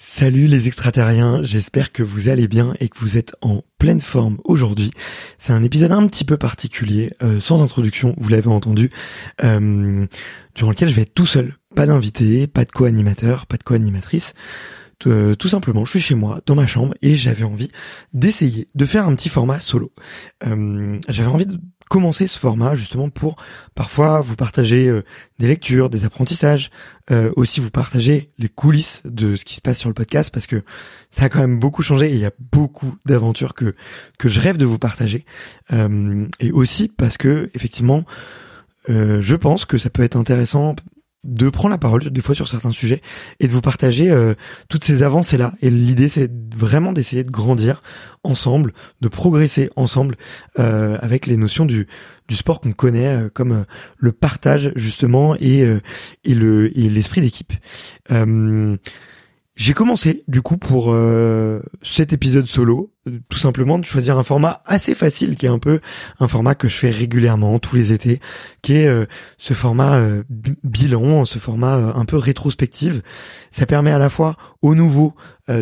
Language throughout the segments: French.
Salut les extraterriens, j'espère que vous allez bien et que vous êtes en pleine forme aujourd'hui. C'est un épisode un petit peu particulier, euh, sans introduction, vous l'avez entendu, euh, durant lequel je vais être tout seul. Pas d'invité, pas de co-animateur, pas de co-animatrice. Euh, tout simplement, je suis chez moi, dans ma chambre, et j'avais envie d'essayer de faire un petit format solo. Euh, j'avais envie de commencer ce format justement pour parfois vous partager euh, des lectures, des apprentissages, aussi vous partager les coulisses de ce qui se passe sur le podcast parce que ça a quand même beaucoup changé et il y a beaucoup d'aventures que que je rêve de vous partager et aussi parce que effectivement je pense que ça peut être intéressant de prendre la parole des fois sur certains sujets et de vous partager euh, toutes ces avancées là et l'idée c'est vraiment d'essayer de grandir ensemble de progresser ensemble euh, avec les notions du, du sport qu'on connaît euh, comme le partage justement et, et le et l'esprit d'équipe. J'ai commencé du coup pour cet épisode solo tout simplement de choisir un format assez facile qui est un peu un format que je fais régulièrement tous les étés qui est euh, ce format euh, bilan ce format euh, un peu rétrospective. Ça permet à la fois aux nouveaux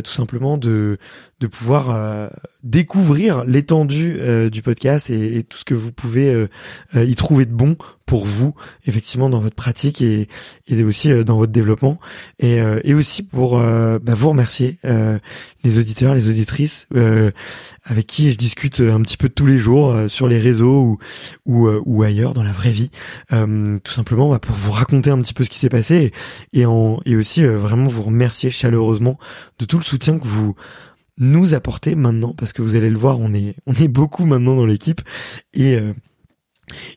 tout simplement de de pouvoir découvrir l'étendue du podcast et, tout ce que vous pouvez y trouver de bon pour vous effectivement dans votre pratique et, et aussi dans votre développement. Et, et aussi pour bah, vous remercier les auditeurs les auditrices avec qui je discute un petit peu tous les jours euh, sur les réseaux ou ou, euh, ou, ailleurs dans la vraie vie, euh, tout simplement bah, pour vous raconter un petit peu ce qui s'est passé et, en, et aussi vraiment vous remercier chaleureusement de tout le soutien que vous nous apportez maintenant parce que vous allez le voir on est on est beaucoup maintenant dans l'équipe et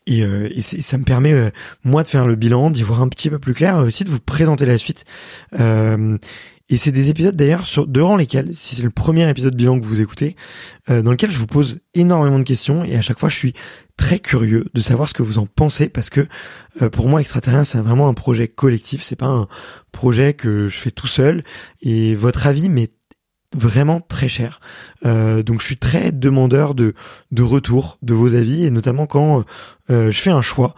et, et ça me permet moi de faire le bilan, d'y voir un petit peu plus clair, aussi de vous présenter la suite. Euh, et c'est des épisodes d'ailleurs sur durant lesquels, si c'est le premier épisode bilan que vous écoutez, euh, dans lequel je vous pose énormément de questions et à chaque fois je suis très curieux de savoir ce que vous en pensez parce que euh, pour moi extraterrien c'est vraiment un projet collectif, c'est pas un projet que je fais tout seul et votre avis m'est vraiment très cher. Euh, donc je suis très demandeur de de retour de vos avis et notamment quand je fais un choix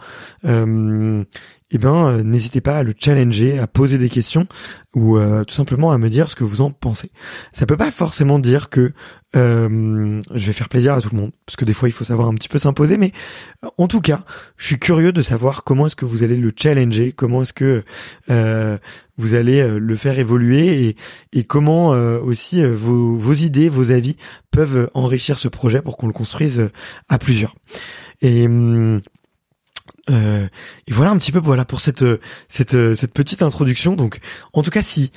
eh ben euh, n'hésitez pas à le challenger, à poser des questions ou euh, tout simplement à me dire ce que vous en pensez. Ça peut pas forcément dire que euh, je vais faire plaisir à tout le monde, parce que des fois il faut savoir un petit peu s'imposer, mais en tout cas, je suis curieux de savoir comment est-ce que vous allez le challenger, comment est-ce que vous allez le faire évoluer et, comment aussi vos, idées, vos avis peuvent enrichir ce projet pour qu'on le construise à plusieurs. Hum, euh, et voilà un petit peu voilà pour cette cette cette petite introduction. Donc en tout cas si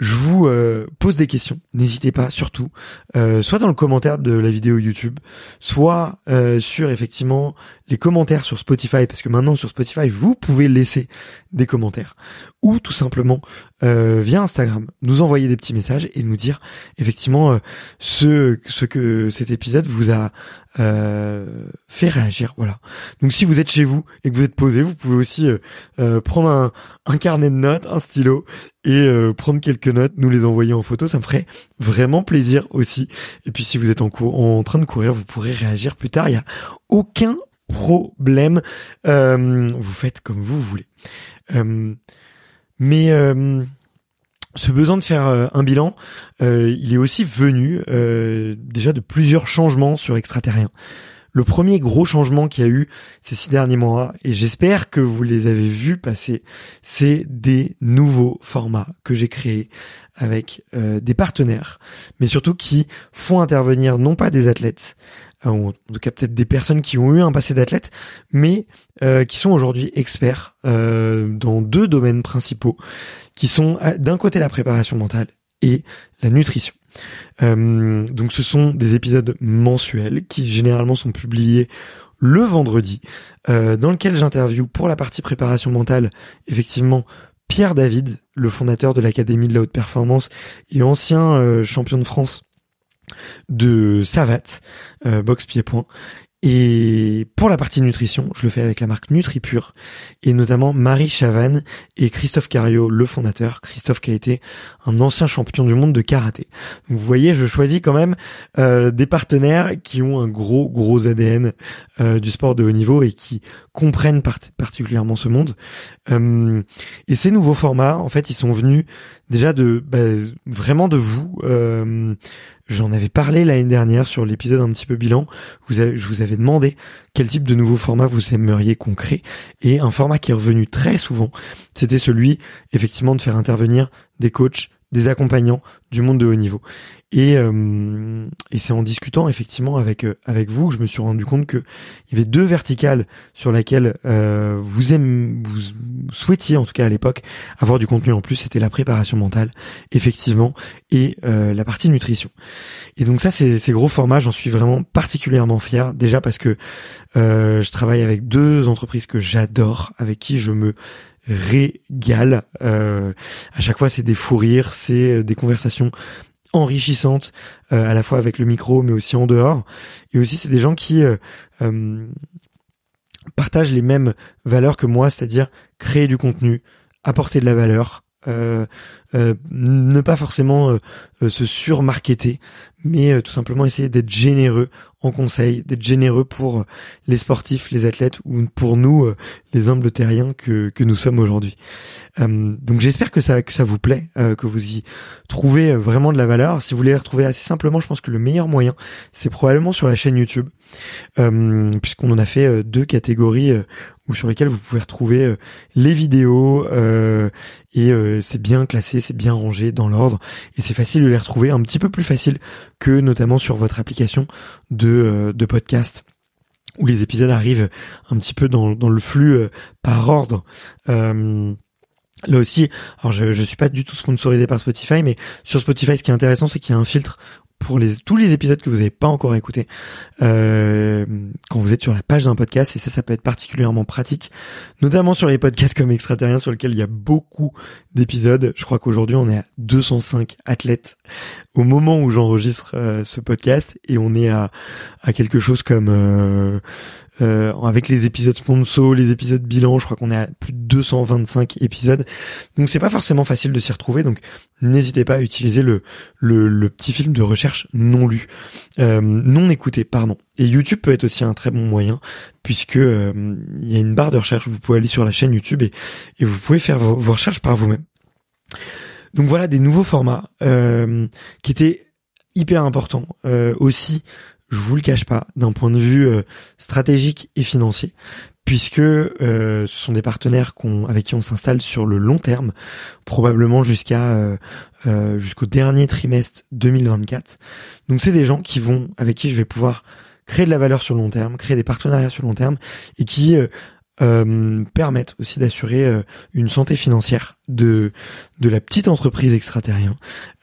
je vous euh, pose des questions, n'hésitez pas surtout, euh, soit dans le commentaire de la vidéo YouTube, soit sur effectivement les commentaires sur Spotify, parce que maintenant sur Spotify vous pouvez laisser des commentaires, ou tout simplement via Instagram, nous envoyer des petits messages et nous dire effectivement ce ce que cet épisode vous a euh, fait réagir. Voilà. Donc si vous êtes chez vous et que vous êtes posé, vous pouvez aussi euh, euh, prendre un, un, carnet de notes, un stylo et prendre quelques notes, nous les envoyer en photo. Ça me ferait vraiment plaisir aussi. Et puis si vous êtes en, cours, en train de courir, vous pourrez réagir plus tard. Il y a aucun problème. vous faites comme vous voulez. Mais ce besoin de faire euh, un bilan, euh, il est aussi venu euh, déjà de plusieurs changements sur extraterrien. Le premier gros changement qu'il y a eu ces six derniers mois, et j'espère que vous les avez vus passer, c'est des nouveaux formats que j'ai créés avec des partenaires, mais surtout qui font intervenir non pas des athlètes, en tout cas peut-être des personnes qui ont eu un passé d'athlète, mais qui sont aujourd'hui experts dans deux domaines principaux qui sont d'un côté la préparation mentale et la nutrition. Euh, donc ce sont des épisodes mensuels qui généralement sont publiés le vendredi, euh, dans lequel j'interview pour la partie préparation mentale effectivement Pierre David, le fondateur de l'Académie de la haute performance et ancien champion de France de savate, euh, box pied-point. Et pour la partie nutrition, je le fais avec la marque NutriPure et notamment Marie Chavanne et Christophe Cario, le fondateur. Christophe qui a été un ancien champion du monde de karaté. vous voyez, je choisis quand même euh, des partenaires qui ont un gros gros ADN euh, du sport de haut niveau et qui comprennent particulièrement ce monde. Euh, et ces nouveaux formats, en fait, ils sont venus déjà de bah, vraiment de vous. J'en avais parlé l'année dernière sur l'épisode un petit peu bilan. Je vous avais demandé quel type de nouveau format vous aimeriez qu'on crée. Et un format qui est revenu très souvent, c'était celui effectivement de faire intervenir des coachs, des accompagnants du monde de haut niveau. Et, euh, et c'est en discutant effectivement avec euh, avec vous que je me suis rendu compte que il y avait deux verticales sur lesquelles euh, vous aimez, vous souhaitiez en tout cas à l'époque avoir du contenu en plus. C'était la préparation mentale, effectivement, et la partie nutrition. Et donc ça, c'est ces gros formats, j'en suis vraiment particulièrement fier. Déjà parce que je travaille avec deux entreprises que j'adore, avec qui je me régale. Euh, à chaque fois, c'est des fous rires, c'est des conversations enrichissante euh, à la fois avec le micro mais aussi en dehors et aussi c'est des gens qui euh, euh, partagent les mêmes valeurs que moi c'est-à-dire créer du contenu apporter de la valeur ne pas forcément se surmarketer mais tout simplement essayer d'être généreux en conseil, d'être généreux pour les sportifs, les athlètes ou pour nous, euh, les humbles terriens que, nous sommes aujourd'hui. Euh, donc j'espère que ça, que ça vous plaît, euh, que vous y trouvez vraiment de la valeur. Si vous voulez les retrouver assez simplement, je pense que le meilleur moyen, c'est probablement sur la chaîne YouTube, puisqu'on en a fait deux catégories ou sur lesquelles vous pouvez retrouver les vidéos et c'est bien classé, c'est bien rangé dans l'ordre et c'est facile de les retrouver, un petit peu plus facile que notamment sur votre application de, euh, de podcast où les épisodes arrivent un petit peu dans, le flux euh, par ordre. Euh, là aussi, alors je, suis pas du tout sponsorisé par Spotify, mais sur Spotify, ce qui est intéressant, c'est qu'il y a un filtre pour tous les épisodes que vous n'avez pas encore écoutés quand vous êtes sur la page d'un podcast et ça ça peut être particulièrement pratique notamment sur les podcasts comme extraterrien sur lequel il y a beaucoup d'épisodes je crois qu'aujourd'hui on est à 205 athlètes au moment où j'enregistre euh, ce podcast et on est à, à quelque chose comme euh, euh, avec les épisodes sponsors, les épisodes bilan, je crois qu'on est à plus de 225 épisodes. Donc c'est pas forcément facile de s'y retrouver. Donc n'hésitez pas à utiliser le, le, petit film de recherche non lu, euh, non écouté, pardon. Et YouTube peut être aussi un très bon moyen puisque euh, il y a une barre de recherche. Vous pouvez aller sur la chaîne YouTube et, et vous pouvez faire vos, recherches par vous-même. Donc voilà des nouveaux formats qui étaient hyper importants aussi je vous le cache pas, d'un point de vue euh, stratégique et financier, puisque euh, ce sont des partenaires qu'on, avec qui on s'installe sur le long terme, probablement jusqu'à euh, jusqu'au dernier trimestre 2024. Donc c'est des gens qui vont, avec qui je vais pouvoir créer de la valeur sur le long terme, créer des partenariats sur le long terme, et qui euh, permettent aussi d'assurer euh, une santé financière de de la petite entreprise extraterrien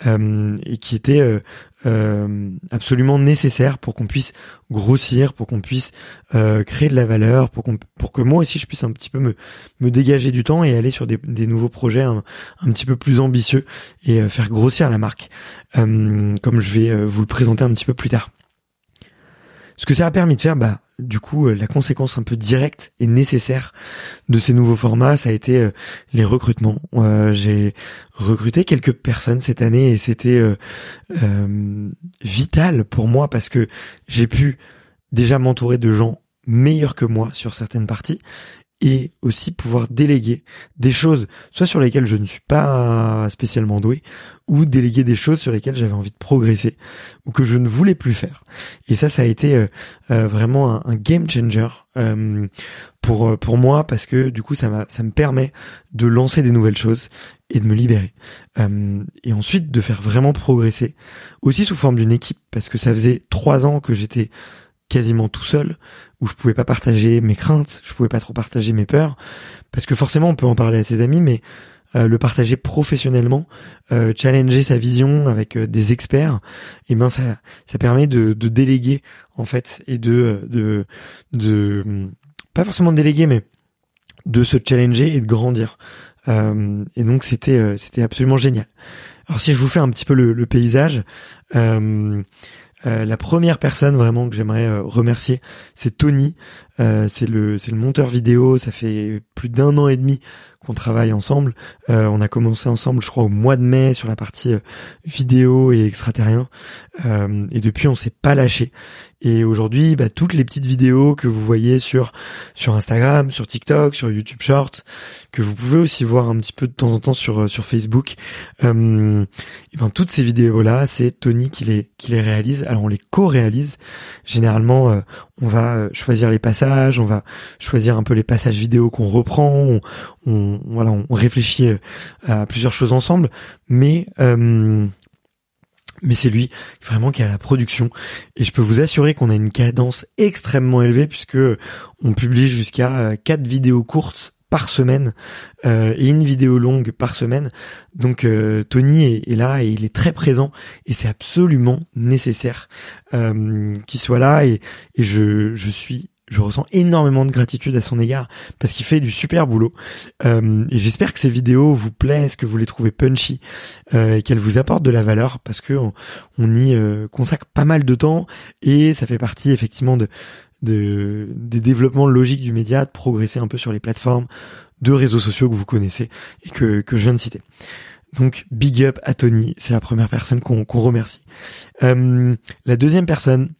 euh, et qui était euh, absolument nécessaire pour qu'on puisse grossir, pour qu'on puisse créer de la valeur, pour qu'on pour que moi aussi je puisse un petit peu me me dégager du temps et aller sur des, nouveaux projets un, un, petit peu plus ambitieux et faire grossir la marque, comme je vais vous le présenter un petit peu plus tard. Ce que ça a permis de faire, bah, du coup, euh, la conséquence un peu directe et nécessaire de ces nouveaux formats, ça a été euh, les recrutements. Euh, j'ai recruté quelques personnes cette année et c'était vital pour moi parce que j'ai pu déjà m'entourer de gens meilleurs que moi sur certaines parties et aussi pouvoir déléguer des choses, soit sur lesquelles je ne suis pas spécialement doué, ou déléguer des choses sur lesquelles j'avais envie de progresser, ou que je ne voulais plus faire. Et ça, ça a été euh, euh, vraiment un, game changer euh, pour pour moi parce que du coup, ça m'a ça me permet de lancer des nouvelles choses et de me libérer, et ensuite de faire vraiment progresser, aussi sous forme d'une équipe, parce que ça faisait trois ans que j'étais quasiment tout seul, où je pouvais pas partager mes craintes, je pouvais pas trop partager mes peurs, parce que forcément on peut en parler à ses amis, mais euh, le partager professionnellement, euh, challenger sa vision avec euh, des experts, et eh ben ça ça permet de, de déléguer en fait et de de de pas forcément de déléguer, mais de se challenger et de grandir. et donc c'était c'était absolument génial. Alors si je vous fais un petit peu le, le paysage, la première personne vraiment que j'aimerais remercier, c'est Tony. c'est le c'est le monteur vidéo. Ça fait plus d'un an et demi qu'on travaille ensemble. Euh, on a commencé ensemble, je crois, au mois de mai sur la partie euh, vidéo et extraterrien. Euh, et depuis, on s'est pas lâché. Et aujourd'hui, bah, toutes les petites vidéos que vous voyez sur sur Instagram, sur TikTok, sur YouTube Short, que vous pouvez aussi voir un petit peu de temps en temps sur sur Facebook, euh, ben toutes ces vidéos là, c'est Tony qui les qui les réalise. Alors on les co-réalise. Généralement, on va choisir les passages, on va choisir un peu les passages vidéo qu'on reprend, on, voilà, on réfléchit euh, à plusieurs choses ensemble, mais euh, mais c'est lui vraiment qui a la production. Et je peux vous assurer qu'on a une cadence extrêmement élevée puisque on publie jusqu'à euh, quatre vidéos courtes par semaine et une vidéo longue par semaine. Donc Tony est, là et il est très présent et c'est absolument nécessaire qu'il soit là. Et, et je, je suis je ressens énormément de gratitude à son égard parce qu'il fait du super boulot. Euh, et j'espère que ces vidéos vous plaisent, que vous les trouvez punchy, euh, et qu'elles vous apportent de la valeur parce que on, y euh, consacre pas mal de temps et ça fait partie effectivement de, de des développements logiques du média, de progresser un peu sur les plateformes de réseaux sociaux que vous connaissez et que, que je viens de citer. Donc big up à Tony, c'est la première personne qu'on remercie. la deuxième personne,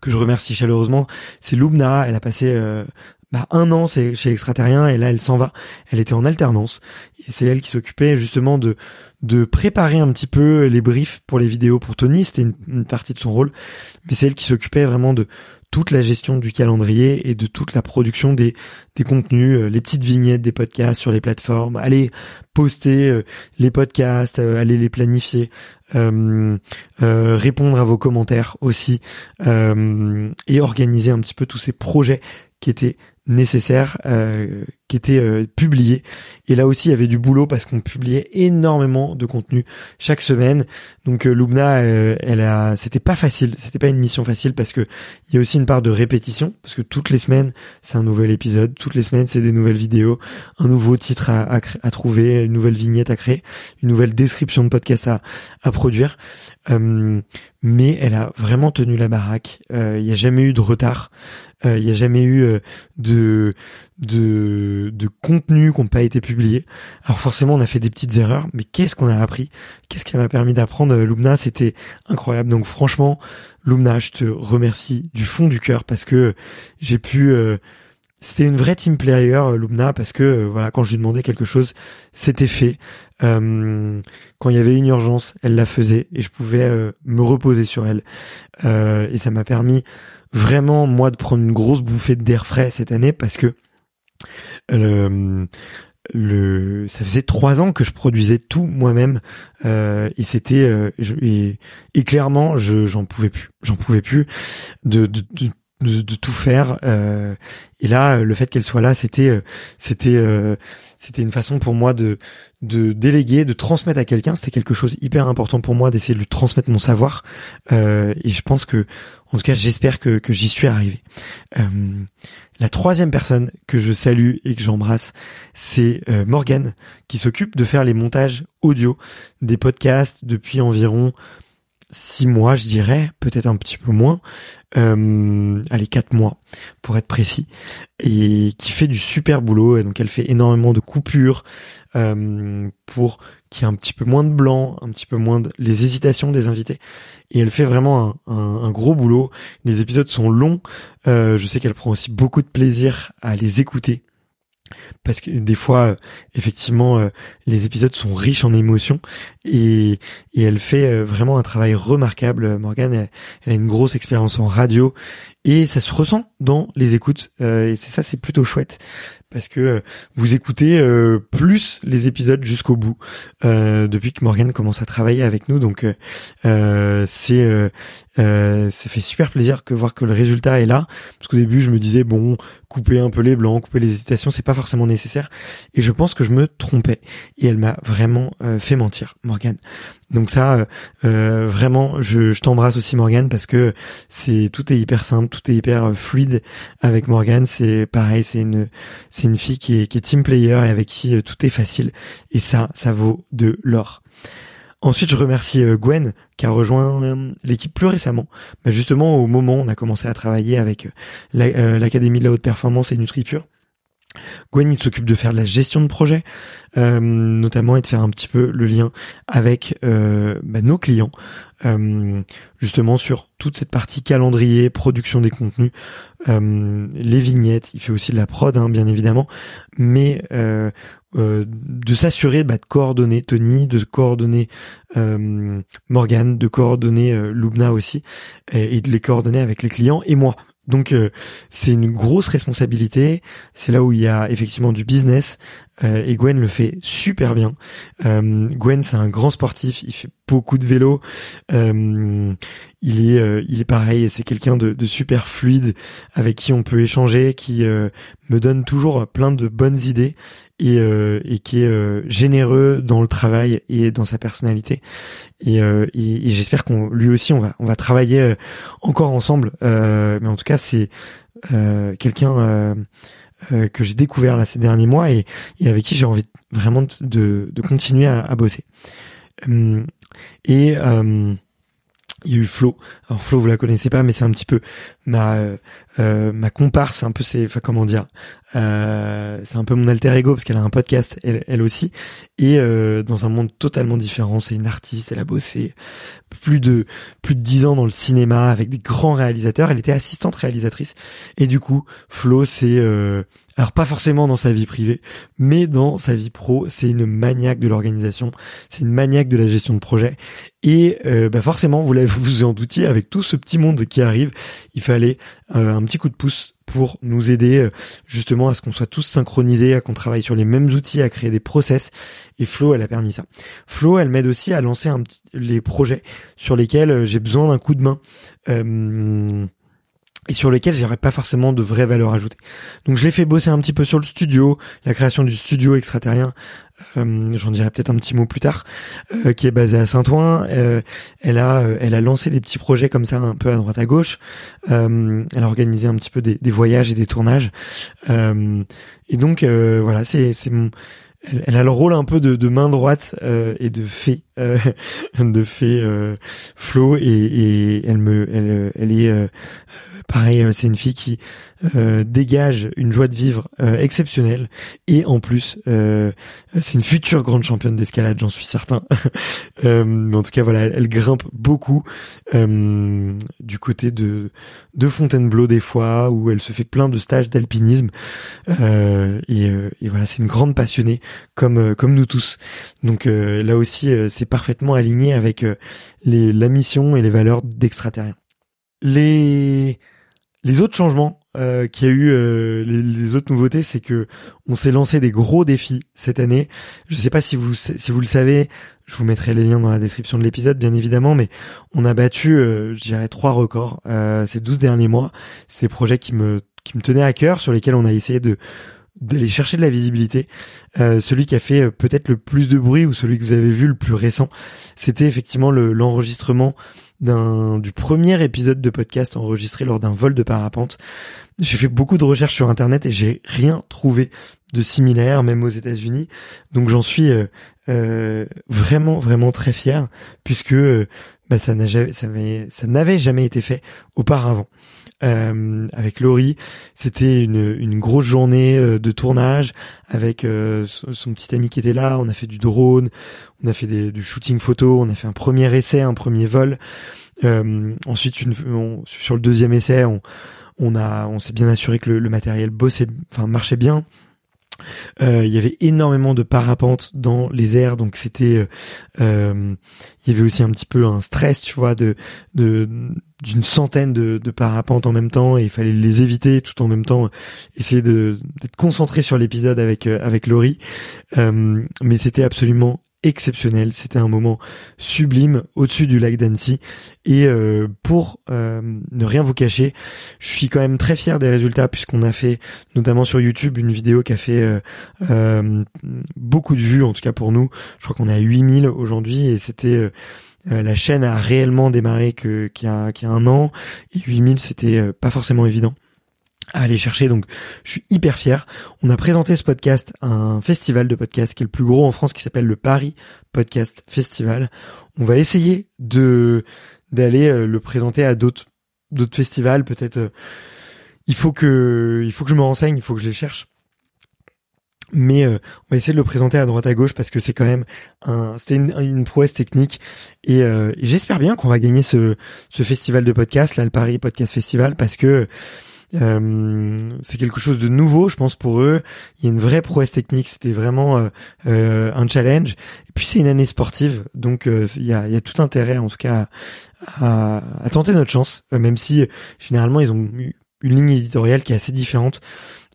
que je remercie chaleureusement, c'est Lubna. Elle a passé euh, bah, un an chez Extraterrien et là elle s'en va. Elle était en alternance et c'est elle qui s'occupait justement de de préparer un petit peu les briefs pour les vidéos pour Tony. C'était une, partie de son rôle, mais c'est elle qui s'occupait vraiment de toute la gestion du calendrier et de toute la production des, des contenus, euh, les petites vignettes des podcasts sur les plateformes, aller poster euh, les podcasts, euh, aller les planifier, répondre à vos commentaires aussi et organiser un petit peu tous ces projets qui étaient nécessaires euh, qui était euh, publié. Et là aussi il y avait du boulot parce qu'on publiait énormément de contenu chaque semaine. Donc euh, Lubna euh, elle a c'était pas facile. C'était pas une mission facile parce que il y a aussi une part de répétition parce que toutes les semaines c'est un nouvel épisode. Toutes les semaines c'est des nouvelles vidéos un nouveau titre à, à, à, trouver une nouvelle vignette à créer une nouvelle description de podcast à, à produire. Mais elle a vraiment tenu la baraque. Il n'y a jamais eu de retard il n'y a jamais eu de de, de contenus qui n'ont pas été publiés. Alors forcément, on a fait des petites erreurs, mais qu'est-ce qu'on a appris? Qu'est-ce qui m'a permis d'apprendre euh, Lumna? C'était incroyable. Donc franchement, Lumna, je te remercie du fond du cœur parce que j'ai pu... Euh, c'était une vraie team player, euh, Lumna, parce que voilà, quand je lui demandais quelque chose, c'était fait. quand il y avait une urgence, elle la faisait et je pouvais me reposer sur elle. et ça m'a permis vraiment moi de prendre une grosse bouffée d'air frais cette année parce que le, le, ça faisait trois ans que je produisais tout moi-même euh, et c'était euh, et, et, clairement je j'en pouvais plus, j'en pouvais plus de, de, de de, tout faire euh, et là le fait qu'elle soit là c'était euh, c'était euh, c'était une façon pour moi de de déléguer de transmettre à quelqu'un. C'était quelque chose hyper important pour moi d'essayer de lui transmettre mon savoir et je pense que en tout cas j'espère que j'y suis arrivé. La troisième personne que je salue et que j'embrasse, c'est euh, Morgane, qui s'occupe de faire les montages audio des podcasts depuis environ six mois, je dirais, peut-être un petit peu moins, euh, allez quatre mois pour être précis, et qui fait du super boulot. Et donc elle fait énormément de coupures euh, pour qu'il y ait un petit peu moins de blanc, un petit peu moins de les hésitations des invités. Et elle fait vraiment un, gros boulot. Les épisodes sont longs. Euh, je sais qu'elle prend aussi beaucoup de plaisir à les écouter parce que des fois euh, effectivement euh, les épisodes sont riches en émotions et, elle fait euh, vraiment un travail remarquable. Morgane elle, a une grosse expérience en radio et ça se ressent dans les écoutes et c'est ça c'est plutôt chouette parce que vous écoutez plus les épisodes jusqu'au bout depuis que Morgane commence à travailler avec nous donc c'est ça fait super plaisir que voir que le résultat est là parce qu'au début je me disais bon couper un peu les blancs, couper les hésitations, c'est pas forcément nécessaire. Et je pense que je me trompais. Et elle m'a vraiment fait mentir, Morgane. Donc ça, vraiment, je, je t'embrasse aussi Morgane parce que c'est tout est hyper simple, tout est hyper fluide avec Morgane. C'est pareil, c'est une c'est une fille qui est, qui est team player et avec qui tout est facile. Et ça, ça vaut de l'or. Ensuite, je remercie euh, Gwen qui a rejoint euh, l'équipe plus récemment. Justement, au moment où on a commencé à travailler avec euh, l'Académie de la haute performance et NutriPure. Gwen, il s'occupe de faire de la gestion de projet, notamment et de faire un petit peu le lien avec bah, nos clients, justement sur toute cette partie calendrier, production des contenus, les vignettes. Il fait aussi de la prod, hein, bien évidemment, mais euh, de s'assurer bah, de coordonner Tony, de coordonner euh, Morgan, de coordonner euh, Lubna aussi, et, de les coordonner avec les clients et moi. Donc euh, c'est une grosse responsabilité. C'est là où il y a effectivement du business. Euh, et Gwen le fait super bien. Euh, Gwen c'est un grand sportif. Il fait beaucoup de vélo. il est il est pareil. C'est quelqu'un de, de, super fluide avec qui on peut échanger, qui me donne toujours plein de bonnes idées et, et qui est généreux dans le travail et dans sa personnalité. Et, et, et j'espère qu'on lui aussi on va on va travailler encore ensemble. mais en tout cas c'est euh, quelqu'un euh, euh, que j'ai découvert là ces derniers mois et, avec qui j'ai envie vraiment de, de continuer à, à bosser. et il y a eu Flo. Alors Flo, vous la connaissez pas, mais c'est un petit peu ma euh, euh ma comparse, un peu c'est, enfin comment dire, euh, c'est un peu mon alter ego parce qu'elle a un podcast, elle, elle aussi, et euh, dans un monde totalement différent. C'est une artiste, elle a bossé plus de plus de dix ans dans le cinéma avec des grands réalisateurs. Elle était assistante réalisatrice, et du coup, Flo, c'est euh, alors pas forcément dans sa vie privée, mais dans sa vie pro, c'est une maniaque de l'organisation, c'est une maniaque de la gestion de projet. Et euh, bah forcément, vous l'avez vous en doutiez, avec tout ce petit monde qui arrive, il fallait euh, un petit coup de pouce pour nous aider euh, justement à ce qu'on soit tous synchronisés, à qu'on travaille sur les mêmes outils, à créer des process. Et Flo, elle a permis ça. Flo, elle m'aide aussi à lancer les projets sur lesquels j'ai besoin d'un coup de main et sur lesquels j'aurais pas forcément de vraie valeur ajoutée. Donc je l'ai fait bosser un petit peu sur le studio, la création du studio extraterrien, euh, j'en dirai peut-être un petit mot plus tard, euh, qui est basé à Saint-Ouen. Euh, elle a elle a lancé des petits projets comme ça un peu à droite à gauche. elle a organisé un petit peu des, voyages et des tournages. et donc voilà, c'est c'est mon elle, a le rôle un peu de, de main droite et de fée, de fée Flo et, et elle me, elle, elle est Pareil, euh, c'est une fille qui euh, dégage une joie de vivre euh, exceptionnelle et en plus c'est une future grande championne d'escalade, j'en suis certain. mais en tout cas voilà, elle, grimpe beaucoup du côté de de Fontainebleau des fois où elle se fait plein de stages d'alpinisme et, voilà, c'est une grande passionnée comme comme nous tous. Donc là aussi c'est parfaitement aligné avec la mission et les valeurs d'extraterrien. Les les autres changements euh, qu'il y a eu, euh, les, autres nouveautés, c'est que on s'est lancé des gros défis cette année. Je ne sais pas si vous si vous le savez, je vous mettrai les liens dans la description de l'épisode, bien évidemment, mais on a battu, euh, je dirais, trois records euh, ces 12 derniers mois. C'est des projets qui me qui me tenaient à cœur, sur lesquels on a essayé de d'aller chercher de la visibilité. Euh, celui qui a fait euh, peut-être le plus de bruit ou celui que vous avez vu le plus récent, c'était effectivement l'enregistrement du premier épisode de podcast enregistré lors d'un vol de parapente. J'ai fait beaucoup de recherches sur internet et j'ai rien trouvé de similaire, même aux États-Unis. Donc j'en suis euh vraiment vraiment très fier puisque bah, ça n'avait jamais été fait auparavant euh, avec Laurie. C'était une, une grosse journée euh, de tournage avec euh, son, petit ami qui était là. On a fait du drone, on a fait des, du shooting photo, on a fait un premier essai, un premier vol. Euh, ensuite, une, sur le deuxième essai, on, on a, on s'est bien assuré que le, le matériel bossait, enfin marchait bien. Euh, il y avait énormément de parapentes dans les airs, donc c'était, euh, euh, il y avait aussi un petit peu un stress, tu vois, de, d'une centaine de, de, parapentes en même temps et il fallait les éviter tout en même temps essayer de d'être concentré sur l'épisode avec avec Laurie. Mais c'était absolument exceptionnel. C'était un moment sublime au-dessus du lac d'Annecy. Et euh, pour euh, ne rien vous cacher, je suis quand même très fier des résultats puisqu'on a fait notamment sur YouTube une vidéo qui a fait euh, beaucoup de vues, en tout cas pour nous. Je crois qu'on est à 8000 aujourd'hui et c'était... la chaîne a réellement démarré qu'il y a, a un an et 8000 c'était pas forcément évident à aller chercher. Donc, je suis hyper fier. On a présenté ce podcast à un festival de podcast qui est le plus gros en France, qui s'appelle le Paris Podcast Festival. On va essayer de d'aller euh, le présenter à d'autres d'autres festivals. Peut-être, euh, il faut que il faut que je me renseigne, il faut que je les cherche. Mais euh, on va essayer de le présenter à droite à gauche parce que c'est quand même un, c'était une, prouesse technique et, j'espère bien qu'on va gagner ce, ce festival de podcast là, le Paris Podcast Festival, parce que euh, c'est quelque chose de nouveau, je pense pour eux. Il y a une vraie prouesse technique. C'était vraiment euh, euh, un challenge. Et puis c'est une année sportive, donc il y a, y, a, tout intérêt, en tout cas, à, à tenter notre chance, même si généralement ils ont une ligne éditoriale qui est assez différente.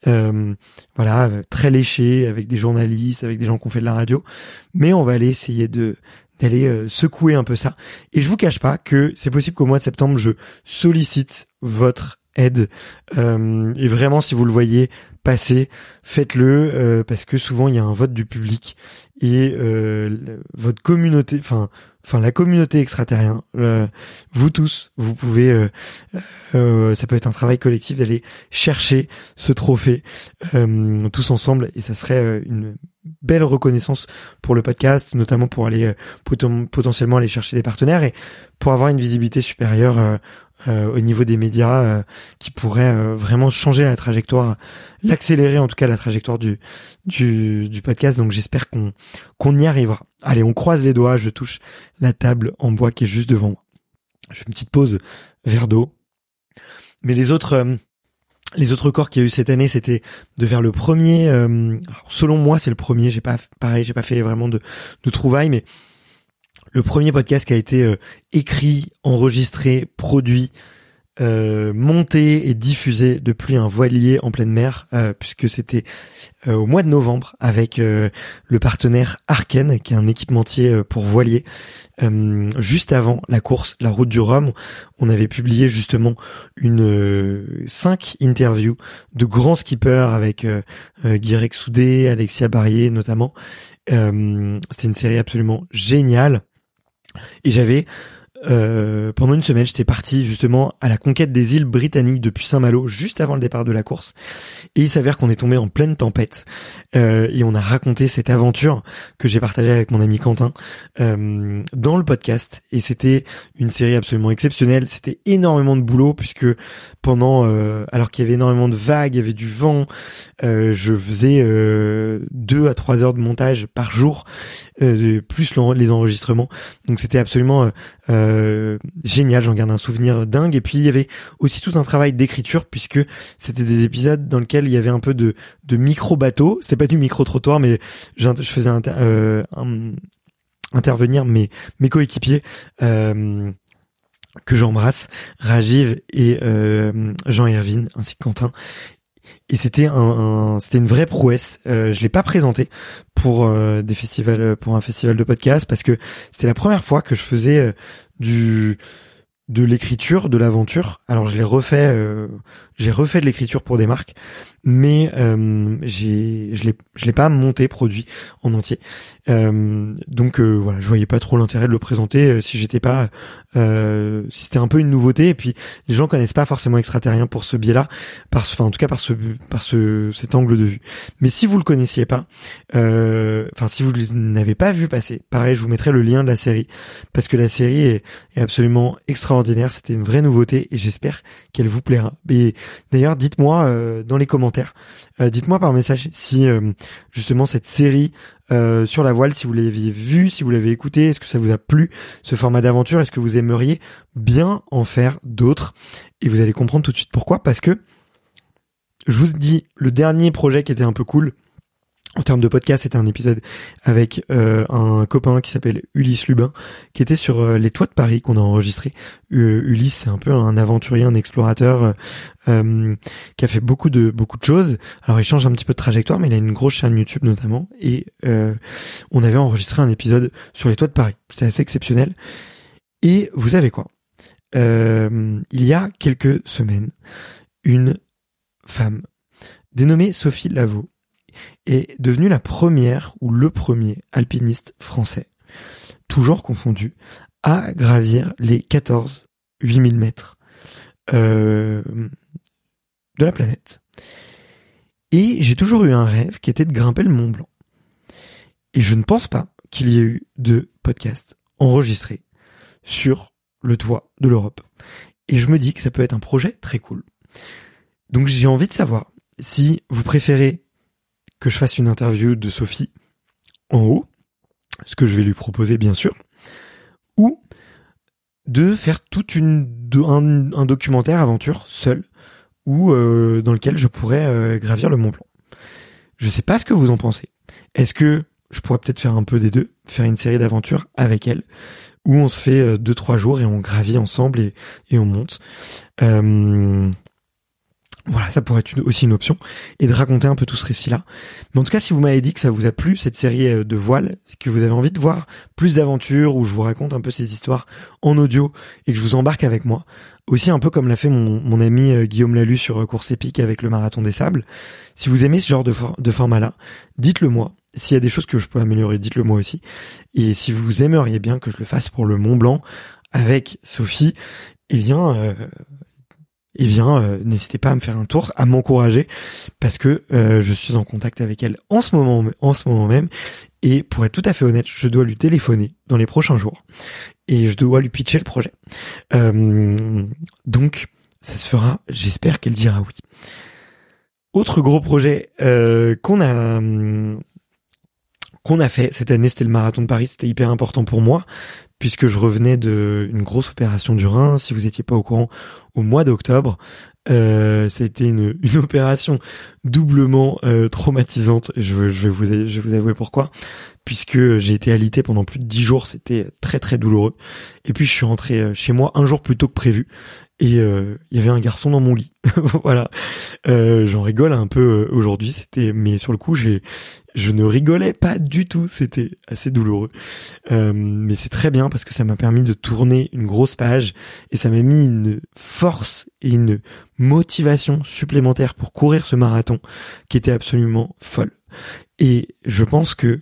Euh, voilà, très léchée, avec des journalistes, avec des gens qui ont fait de la radio. Mais on va aller essayer de d'aller secouer un peu ça. Et je vous cache pas que c'est possible qu'au mois de septembre, je sollicite votre aide. Euh, et vraiment, si vous le voyez passer, faites-le euh, parce que souvent il y a un vote du public et euh, votre communauté, enfin, enfin la communauté extraterrien, vous tous, vous pouvez, ça peut être un travail collectif d'aller chercher ce trophée tous ensemble et ça serait une belle reconnaissance pour le podcast, notamment pour aller potentiellement aller chercher des partenaires et pour avoir une visibilité supérieure euh, au niveau des médias euh, qui pourrait euh, vraiment changer la trajectoire, l'accélérer en tout cas la trajectoire du du, du podcast. Donc j'espère qu'on qu'on y arrivera. Allez, on croise les doigts. Je touche la table en bois qui est juste devant moi. Je fais une petite pause, verre d'eau. Mais les autres les autres records qu'il y a eu cette année, c'était de faire le premier. selon moi, c'est le premier. J'ai pas pareil, j'ai pas fait vraiment de, de trouvailles, mais le premier podcast qui a été euh, écrit, enregistré, produit, euh, monté et diffusé depuis un voilier en pleine mer, euh, puisque c'était au mois de novembre avec le partenaire Arken, qui est un équipementier pour voilier. juste avant la course, la route du Rhum, on avait publié justement une cinq interviews de grands skippers avec Guirec Soudé, Alexia Barrier notamment. C'était une série absolument géniale. Et j'avais euh, pendant une semaine, j'étais parti justement à la conquête des îles britanniques depuis Saint-Malo, juste avant le départ de la course. Et il s'avère qu'on est tombé en pleine tempête. Euh, et on a raconté cette aventure que j'ai partagée avec mon ami Quentin euh, dans le podcast. Et c'était une série absolument exceptionnelle. C'était énormément de boulot puisque pendant, euh, alors qu'il y avait énormément de vagues, il y avait du vent, euh, je faisais deux à trois heures de montage par jour, plus les enregistrements. Donc c'était absolument euh, génial, j'en garde un souvenir dingue. Et puis il y avait aussi tout un travail d'écriture puisque c'était des épisodes dans lesquels il y avait un peu de, micro bateau. C'était pas du micro trottoir, mais je faisais euh, intervenir mes coéquipiers. Euh, que j'embrasse, Rajiv et Jean Irvine ainsi que Quentin et c'était un, c'était une vraie prouesse. Euh, je l'ai pas présenté pour euh, des festivals, pour un festival de podcast parce que c'était la première fois que je faisais euh, du de l'écriture, de l'aventure. Alors je l'ai refait, euh, j'ai refait de l'écriture pour des marques, mais euh, j'ai, je l'ai, je l'ai pas monté produit en entier. Euh, donc euh, voilà, je voyais pas trop l'intérêt de le présenter euh, si j'étais pas, euh, si c'était un peu une nouveauté. Et puis les gens connaissent pas forcément extraterrien pour ce biais-là, par, enfin en tout cas par ce, par ce, cet angle de vue. Mais si vous le connaissiez pas, enfin si vous n'avez pas vu passer, pareil, je vous mettrai le lien de la série parce que la série est, est absolument extraordinaire. C'était une vraie nouveauté et j'espère qu'elle vous plaira. Et d'ailleurs, dites-moi dans les commentaires euh, dites-moi par message si euh, justement cette série euh, sur la voile, si vous l'avez vu, si vous l'avez écouté, est-ce que ça vous a plu ce format d'aventure? Est-ce que vous aimeriez bien en faire d'autres? Et vous allez comprendre tout de suite pourquoi. Parce que je vous dis, le dernier projet qui était un peu cool, en termes de podcast, c'était un épisode avec euh, un copain qui s'appelle Ulysse Lubin, qui était sur euh, les toits de Paris qu'on a enregistré. Ulysse, c'est un peu un aventurier, un explorateur euh, qui a fait beaucoup de beaucoup de choses. Alors il change un petit peu de trajectoire, mais il a une grosse chaîne YouTube notamment. Et on avait enregistré un épisode sur les toits de Paris. C'était assez exceptionnel. Et vous savez quoi? Il y a quelques semaines, une femme dénommée Sophie Lavaux est devenue la première ou le premier alpiniste français, toujours confondu, à gravir les 14 8000 mètres euh, de la planète. Et j'ai toujours eu un rêve qui était de grimper le Mont Blanc. Et je ne pense pas qu'il y ait eu de podcast enregistré sur le toit de l'Europe. Et je me dis que ça peut être un projet très cool. Donc j'ai envie de savoir si vous préférez je fasse une interview de Sophie en haut, ce que je vais lui proposer bien sûr, ou de faire toute une un, documentaire aventure seul ou euh, dans lequel je pourrais euh, gravir le Mont Blanc. Je sais pas ce que vous en pensez. Est-ce que je pourrais peut-être faire un peu des deux, faire une série d'aventures avec elle, où on se fait euh, deux trois jours et on gravit ensemble et, et on monte. Voilà, ça pourrait être aussi une option et de raconter un peu tout ce récit-là. Mais en tout cas, si vous m'avez dit que ça vous a plu cette série euh, de voiles, que vous avez envie de voir plus d'aventures où je vous raconte un peu ces histoires en audio et que je vous embarque avec moi, aussi un peu comme l'a fait mon, mon ami euh, Guillaume Lalu sur euh, Course épique avec le marathon des sables. Si vous aimez ce genre de, de format-là, dites-le moi. S'il y a des choses que je peux améliorer, dites-le moi aussi. Et si vous aimeriez bien que je le fasse pour le Mont Blanc avec Sophie, eh bien, euh, eh bien, euh, n'hésitez pas à me faire un tour, à m'encourager, parce que euh, je suis en contact avec elle en ce moment, en ce moment même. Et pour être tout à fait honnête, je dois lui téléphoner dans les prochains jours et je dois lui pitcher le projet. Euh, donc, ça se fera. J'espère qu'elle dira oui. Autre gros projet qu'on a qu'on a fait cette année, c'était le marathon de Paris. C'était hyper important pour moi puisque je revenais de une grosse opération du rein. Si vous n'étiez pas au courant, au mois d'octobre, euh, c'était une, une opération doublement euh, traumatisante. Je, je, vais vous, je vais vous avouer pourquoi. Puisque j'ai été alité pendant plus de dix jours, c'était très très douloureux. Et puis je suis rentré euh, chez moi un jour plus tôt que prévu et euh, il y avait un garçon dans mon lit. voilà. Euh, J'en rigole un peu euh, aujourd'hui. C'était, mais sur le coup, j'ai, je ne rigolais pas du tout. C'était assez douloureux. Mais c'est très bien parce que ça m'a permis de tourner une grosse page et ça m'a mis une force et une motivation supplémentaire pour courir ce marathon qui était absolument folle. Et je pense que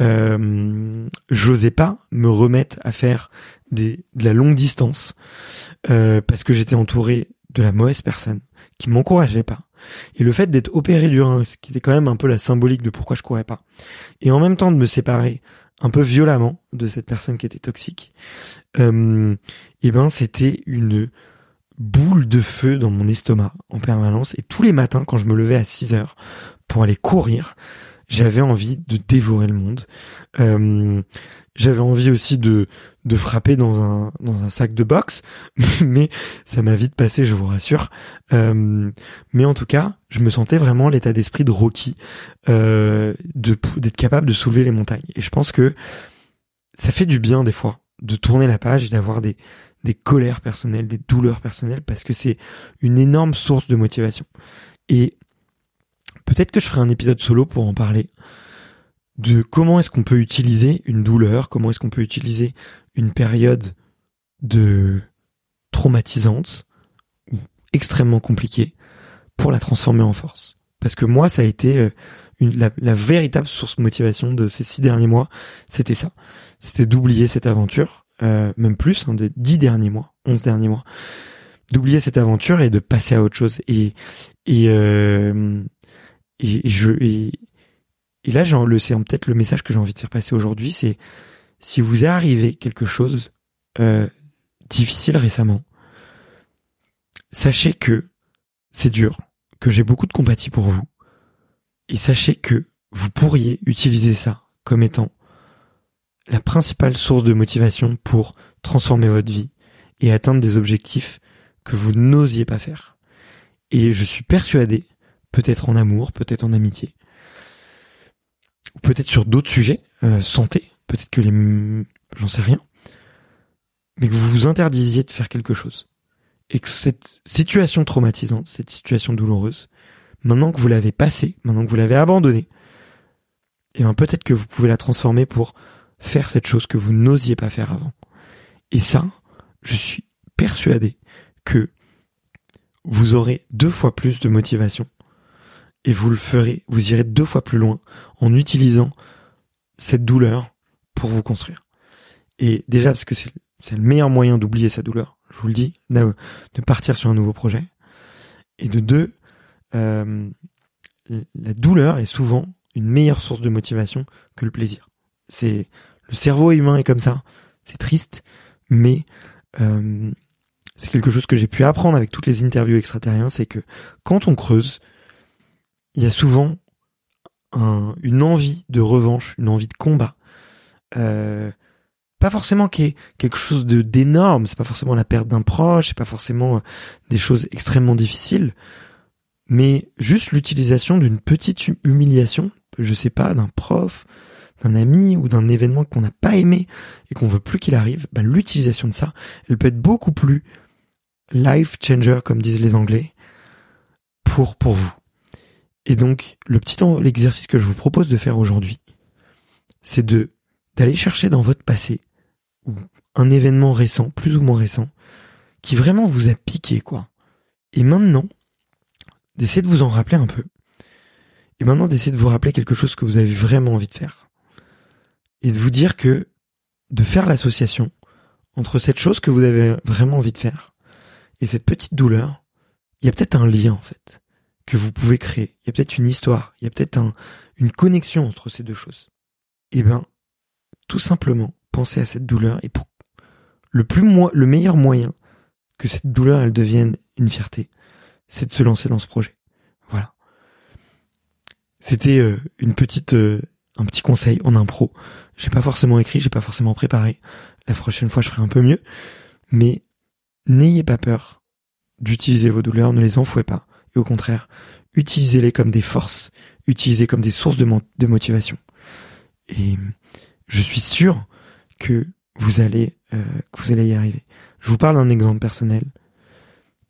Euh, j'osais pas me remettre à faire des, de la longue distance euh, parce que j'étais entouré de la mauvaise personne qui m'encourageait pas. Et le fait d'être opéré du rein, ce qui était quand même un peu la symbolique de pourquoi je courais pas, et en même temps de me séparer un peu violemment de cette personne qui était toxique, euh, et eh ben c'était une boule de feu dans mon estomac en permanence. Et tous les matins, quand je me levais à 6 heures pour aller courir, j'avais envie de dévorer le monde. Euh, j'avais envie aussi de de frapper dans un dans un sac de boxe, mais ça m'a vite passé, je vous rassure. Euh, mais en tout cas, je me sentais vraiment l'état d'esprit de Rocky, euh, d'être capable de soulever les montagnes. Et je pense que ça fait du bien des fois de tourner la page et d'avoir des des colères personnelles, des douleurs personnelles, parce que c'est une énorme source de motivation. Et Peut-être que je ferai un épisode solo pour en parler de comment est-ce qu'on peut utiliser une douleur, comment est-ce qu'on peut utiliser une période de traumatisante ou extrêmement compliquée pour la transformer en force. Parce que moi, ça a été euh, la, véritable source de motivation de ces six derniers mois, c'était ça. C'était d'oublier cette aventure, euh, même plus, hein, des dix derniers mois, onze derniers mois. d'oublier cette aventure et de passer à autre chose. Et et euh, et, je et, et là, c'est peut-être le message que j'ai envie de faire passer aujourd'hui, c'est si vous est quelque chose euh, difficile récemment, sachez que c'est dur, que j'ai beaucoup de compatie pour vous, et sachez que vous pourriez utiliser ça comme étant la principale source de motivation pour transformer votre vie et atteindre des objectifs que vous n'osiez pas faire. Et je suis persuadé, peut-être en amour, peut-être en amitié, peut-être sur d'autres sujets, euh, santé, peut-être que les... j'en sais rien, mais que vous vous interdisiez de faire quelque chose. Et que cette situation traumatisante, cette situation douloureuse, maintenant que vous l'avez passée, maintenant que vous l'avez abandonnée, et eh bien peut-être que vous pouvez la transformer pour faire cette chose que vous n'osiez pas faire avant. Et ça, je suis persuadé que vous aurez deux fois plus de motivation et vous le ferez, vous irez deux fois plus loin en utilisant cette douleur pour vous construire. Et déjà parce que c'est le meilleur moyen d'oublier sa douleur, je vous le dis, de, partir sur un nouveau projet. Et de deux, euh, la douleur est souvent une meilleure source de motivation que le plaisir. C'est le cerveau humain est comme ça. C'est triste, mais euh, c'est quelque chose que j'ai pu apprendre avec toutes les interviews extraterriens, c'est que quand on creuse, il y a souvent une envie de revanche, une envie de combat. Euh, pas forcément quelque chose de d'énorme, c'est pas forcément la perte d'un proche, c'est pas forcément des choses extrêmement difficiles, mais juste l'utilisation d'une petite humiliation, je sais pas, d'un prof, d'un ami ou d'un événement qu'on n'a pas aimé et qu'on veut plus qu'il arrive, bah, l'utilisation de ça, elle peut être beaucoup plus life changer, comme disent les Anglais, pour vous. Et donc, le petit l'exercice que je vous propose de faire aujourd'hui, c'est de, d'aller chercher dans votre passé, un événement récent, plus ou moins récent, qui vraiment vous a piqué, quoi. Et maintenant, d'essayer de vous en rappeler un peu. Et maintenant, d'essayer de vous rappeler quelque chose que vous avez vraiment envie de faire. Et de vous dire que, de faire l'association entre cette chose que vous avez vraiment envie de faire et cette petite douleur, il y a peut-être un lien en fait que vous pouvez créer. Il y a peut-être une histoire, il y a peut-être un, une connexion entre ces deux choses. Eh ben, tout simplement, pensez à cette douleur et pour le plus le meilleur moyen que cette douleur elle devienne une fierté, c'est de se lancer dans ce projet. Voilà. C'était euh, une petite euh, un petit conseil en impro. J'ai pas forcément écrit, j'ai pas forcément préparé. La prochaine fois, je ferai un peu mieux. Mais N'ayez pas peur d'utiliser vos douleurs, ne les enfouez pas. Au contraire, utilisez-les comme des forces, utilisez comme des sources de, motivation. Et je suis sûr que vous allez, euh, vous allez y arriver. Je vous parle d'un exemple personnel.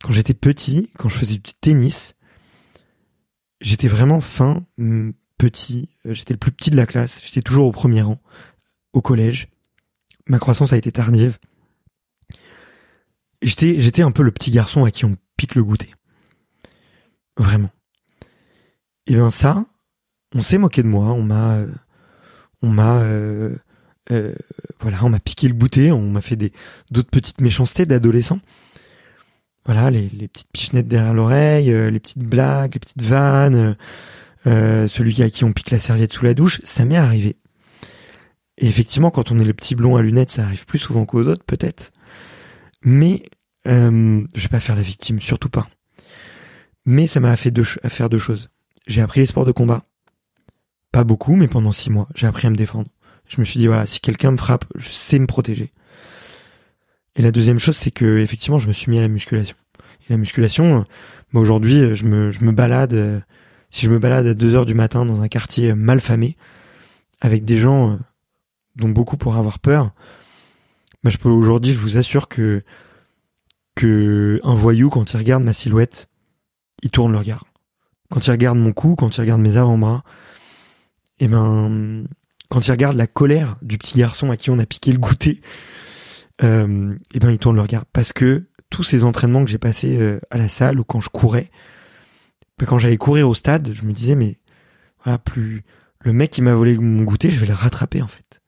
Quand j'étais petit, quand je faisais du tennis, j'étais vraiment fin, petit. Euh, j'étais le plus petit de la classe. J'étais toujours au premier rang, au collège. Ma croissance a été tardive j'étais un peu le petit garçon à qui on pique le goûter. Vraiment. Et bien ça, on s'est moqué de moi, on m'a on m'a euh, euh, voilà, on m'a piqué le goûter, on m'a fait des d'autres petites méchancetés d'adolescent. Voilà, les, petites pichenettes derrière l'oreille, euh, les petites blagues, les petites vannes, celui à qui on pique la serviette sous la douche, ça m'est arrivé. Et effectivement, quand on est le petit blond à lunettes, ça arrive plus souvent qu'aux autres, peut-être. Mais euh, je vais pas faire la victime, surtout pas. Mais ça m'a fait deux, faire deux choses. J'ai appris les sports de combat. Pas beaucoup, mais pendant six mois, j'ai appris à me défendre. Je me suis dit, voilà, si quelqu'un me frappe, je sais me protéger. Et la deuxième chose, c'est que effectivement, je me suis mis à la musculation. Et la musculation, bah aujourd'hui, je me, je me balade, si je me balade à deux heures du matin dans un quartier mal famé, avec des gens euh, dont beaucoup pourraient avoir peur, bah, je peux aujourd'hui, je vous assure que que un voyou quand il regarde ma silhouette, il tourne le regard. Quand il regarde mon cou, quand il regarde mes avant-bras, et eh ben quand il regarde la colère du petit garçon à qui on a piqué le goûter, euh, et eh ben il tourne le regard parce que tous ces entraînements que j'ai passés euh, à la salle ou quand je courais, ben, quand j'allais courir au stade, je me disais mais voilà plus le mec qui m'a volé mon goûter, je vais le rattraper en fait.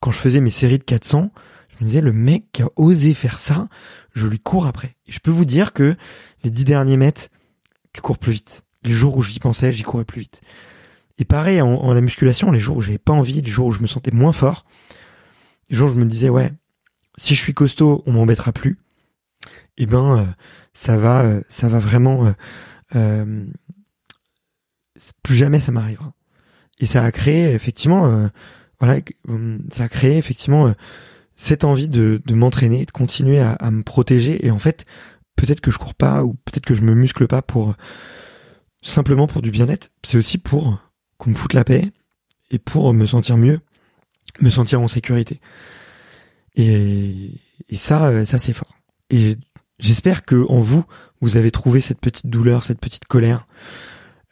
Quand je faisais mes séries de 400, Je me disais, le mec qui a osé faire ça, je lui cours après. Et je peux vous dire que les dix derniers mètres, tu cours plus vite. Les jours où j'y pensais, j'y courais plus vite. Et pareil, en, la musculation, les jours où j'avais pas envie, les jours où je me sentais moins fort, les jours où je me disais, ouais, si je suis costaud, on m'embêtera plus. Eh ben, euh, ça va, euh, ça va vraiment, euh, plus jamais ça m'arrivera. Et ça a créé effectivement, voilà, ça a créé effectivement cette envie de, de m'entraîner, de continuer à, à, me protéger. Et en fait, peut-être que je cours pas ou peut-être que je me muscle pas pour simplement pour du bien-être. C'est aussi pour qu'on me foute la paix et pour me sentir mieux, me sentir en sécurité. Et, et ça, euh, ça c'est fort. Et j'espère que en vous, vous avez trouvé cette petite douleur, cette petite colère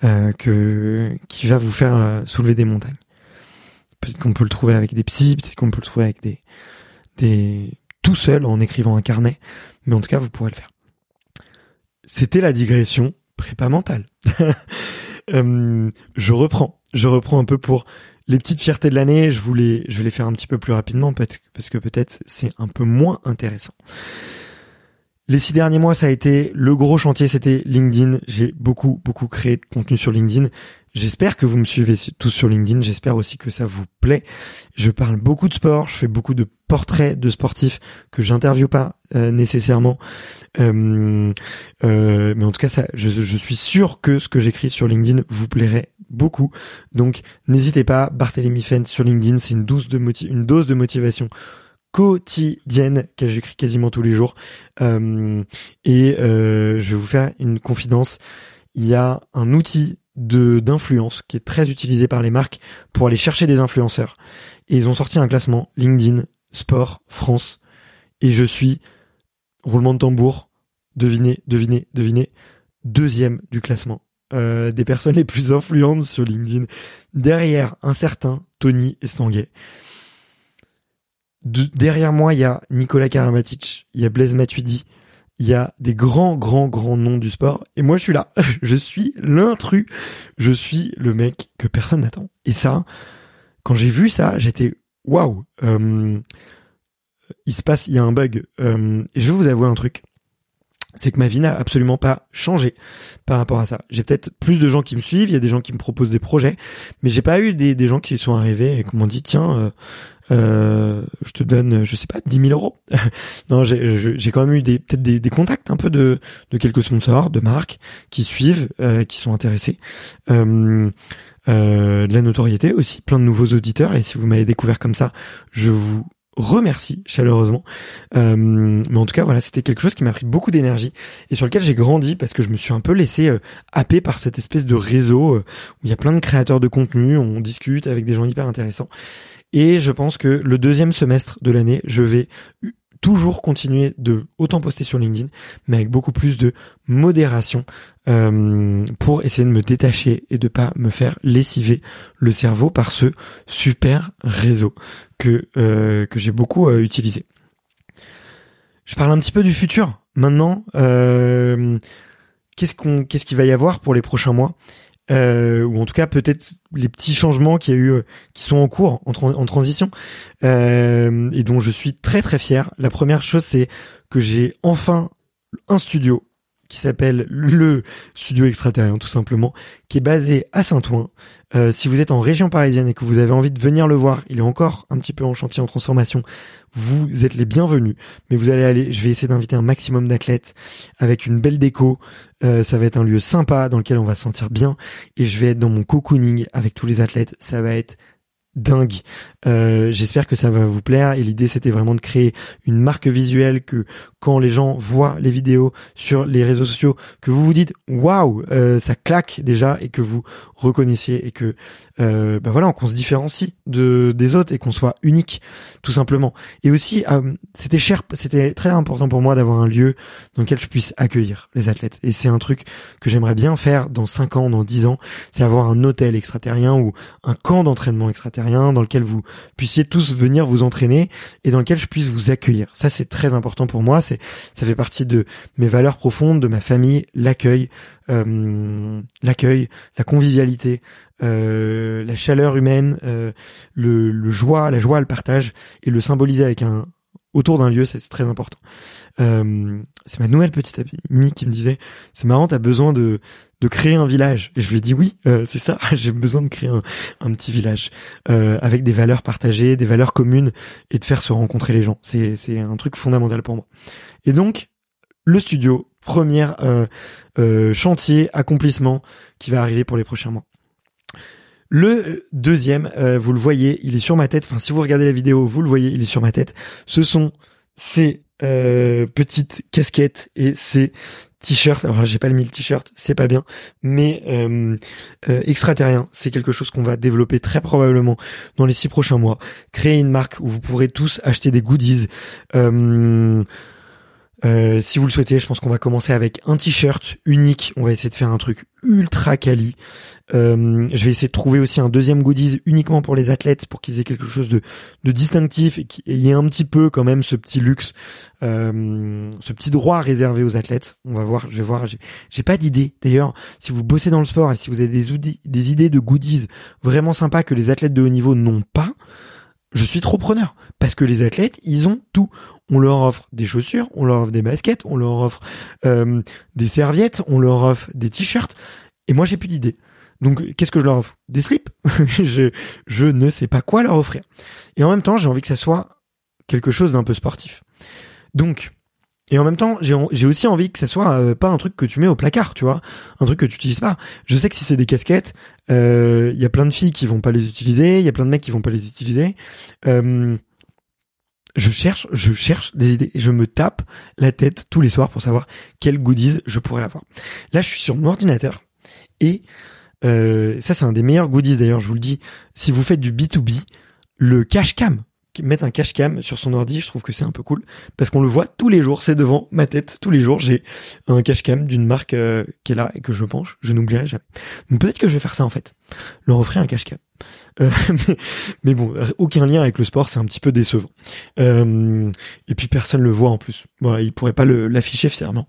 euh, que qui va vous faire euh, soulever des montagnes. Peut-être qu'on peut le trouver avec des psys, peut-être qu'on peut le trouver avec des des tout seul en écrivant un carnet, mais en tout cas vous pourrez le faire. C'était la digression prépa mentale. Euh, je reprends, je reprends un peu pour les petites fiertés de l'année. Je voulais, je vais les faire un petit peu plus rapidement parce que peut-être c'est un peu moins intéressant. Les six derniers mois, ça a été le gros chantier, c'était LinkedIn. J'ai beaucoup, beaucoup créé de contenu sur LinkedIn. J'espère que vous me suivez tous sur LinkedIn. J'espère aussi que ça vous plaît. Je parle beaucoup de sport. Je fais beaucoup de portraits de sportifs que j'interviewe pas euh, nécessairement. Euh, euh, mais en tout cas, ça, je, je suis sûr que ce que j'écris sur LinkedIn vous plairait beaucoup. Donc, n'hésitez pas. Barthélémy Fent sur LinkedIn, c'est une dose de une dose de motivation quotidienne que j'écris quasiment tous les jours. et je vais vous faire une confidence. Il y a un outil de d'influence qui est très utilisé par les marques pour aller chercher des influenceurs. Et ils ont sorti un classement LinkedIn Sport France et je suis roulement de tambour, devinez, devinez, devinez, deuxième du classement euh, des personnes les plus influentes sur LinkedIn derrière un certain Tony Estanguet. derrière moi, il y a Nicolas Karabatic, il y a Blaise Matuidi, il y a des grands, grands, grands noms du sport. Et moi, je suis là. Je suis l'intrus. Je suis le mec que personne n'attend. Et ça, quand j'ai vu ça, j'étais waouh. Euh, il se passe, il y a un bug. Euh, je vais vous avouer un truc. C'est que ma vie n'a absolument pas changé par rapport à ça. J'ai peut-être plus de gens qui me suivent, il y a des gens qui me proposent des projets, mais j'ai pas eu des, gens qui sont arrivés et qui m'ont dit tiens, euh, euh, je te donne, je sais pas, 10 000 euros. non, j'ai quand même eu des peut-être des, contacts un peu de, quelques sponsors, de marques qui suivent, euh, qui sont intéressés. De la notoriété aussi, plein de nouveaux auditeurs. Et si vous m'avez découvert comme ça, je vous remercie chaleureusement. Euh, mais en tout cas, voilà, c'était quelque chose qui m'a pris beaucoup d'énergie et sur lequel j'ai grandi parce que je me suis un peu laissé euh, happer par cette espèce de réseau où il y a plein de créateurs de contenu, on discute avec des gens hyper intéressants. Et je pense que le deuxième semestre de l'année, je vais toujours continuer de autant poster sur LinkedIn, mais avec beaucoup plus de modération euh, pour essayer de me détacher et de pas me faire lessiver le cerveau par ce super réseau que euh, que j'ai beaucoup euh, utilisé. Je parle un petit peu du futur maintenant. qu'est-ce qu'on qu'est-ce qu'il va y avoir pour les prochains mois? Euh, ou en tout cas peut-être les petits changements qu'il a eu, euh, qui sont en cours, en, en transition, euh, et dont je suis très très fier. La première chose, c'est que j'ai enfin un studio qui s'appelle le Studio Extraterrien tout simplement, qui est basé à Saint-Ouen. Euh, si vous êtes en région parisienne et que vous avez envie de venir le voir, il est encore un petit peu en chantier en transformation. Vous êtes les bienvenus, mais vous allez aller. Je vais essayer d'inviter un maximum d'athlètes avec une belle déco. Euh, ça va être un lieu sympa dans lequel on va se sentir bien et je vais être dans mon cocooning avec tous les athlètes. Ça va être dingue. Euh, J'espère que ça va vous plaire. Et l'idée, c'était vraiment de créer une marque visuelle que quand les gens voient les vidéos sur les réseaux sociaux, que vous vous dites waouh, euh, ça claque déjà et que vous reconnaissiez et que euh, bah voilà, qu'on se différencie de des autres et qu'on soit unique, tout simplement. Et aussi, euh, c'était cher, c'était très important pour moi d'avoir un lieu dans lequel je puisse accueillir les athlètes. Et c'est un truc que j'aimerais bien faire dans 5 ans, dans 10 ans, c'est avoir un hôtel extraterrien ou un camp d'entraînement extraterrien dans lequel vous puissiez tous venir vous entraîner et dans lequel je puisse vous accueillir. Ça, c'est très important pour moi. C'est, ça fait partie de mes valeurs profondes, de ma famille, l'accueil, euh, l'accueil, la convivialité, euh, la chaleur humaine, euh, le, le joie, la joie, le partage et le symboliser avec un autour d'un lieu, c'est très important. Euh, c'est ma nouvelle petite amie qui me disait, c'est marrant, t'as besoin de de créer un village. Et je lui ai dit oui, euh, c'est ça, j'ai besoin de créer un, petit village euh, avec des valeurs partagées, des valeurs communes et de faire se rencontrer les gens. C'est c'est un truc fondamental pour moi. Et donc le studio, premier euh, chantier, accomplissement qui va arriver pour les prochains mois. Le deuxième, vous le voyez, il est sur ma tête. Enfin, si vous regardez la vidéo, vous le voyez, il est sur ma tête. Ce sont ces euh, petites casquettes et ces t-shirts. Alors j'ai pas mis le t-shirt, c'est pas bien, mais euh, euh, extraterrien, c'est quelque chose qu'on va développer très probablement dans les six prochains mois. Créer une marque où vous pourrez tous acheter des goodies. Euh, si vous le souhaitez, je pense qu'on va commencer avec un t-shirt unique. On va essayer de faire un truc ultra quali. Euh, je vais essayer de trouver aussi un deuxième goodies uniquement pour les athlètes, pour qu'ils aient quelque chose de, de distinctif et qu'il y ait un petit peu quand même ce petit luxe, euh, ce petit droit réservé aux athlètes. On va voir, je vais voir. J'ai pas d'idée. D'ailleurs, si vous bossez dans le sport et si vous avez des, des idées de goodies vraiment sympas que les athlètes de haut niveau n'ont pas, je suis trop preneur parce que les athlètes, ils ont tout. On leur offre des chaussures, on leur offre des baskets, on leur offre euh, des serviettes, on leur offre des t-shirts. Et moi, j'ai plus d'idées. Donc, qu'est-ce que je leur offre? Des slips? Je, je ne sais pas quoi leur offrir. Et en même temps, j'ai envie que ça soit quelque chose d'un peu sportif. Donc, et en même temps, j'ai aussi envie que ça soit euh, pas un truc que tu mets au placard, tu vois, un truc que tu utilises pas. Je sais que si c'est des casquettes, il euh, y a plein de filles qui vont pas les utiliser, il y a plein de mecs qui vont pas les utiliser. Je cherche, je cherche des idées, je me tape la tête tous les soirs pour savoir quels goodies je pourrais avoir. Là, je suis sur mon ordinateur et ça, c'est un des meilleurs goodies d'ailleurs. Je vous le dis, si vous faites du B2B, le cash cam mettre un cache cam sur son ordi, je trouve que c'est un peu cool parce qu'on le voit tous les jours, c'est devant ma tête tous les jours. J'ai un cache cam d'une marque euh, qui est là et que je pense, je n'oublierai jamais. Donc peut-être que je vais faire ça en fait, leur offrir un cache cam. Euh, mais, bon, aucun lien avec le sport, c'est un petit peu décevant. Euh, et puis personne le voit en plus. Bon, il pourrait pas l'afficher fièrement.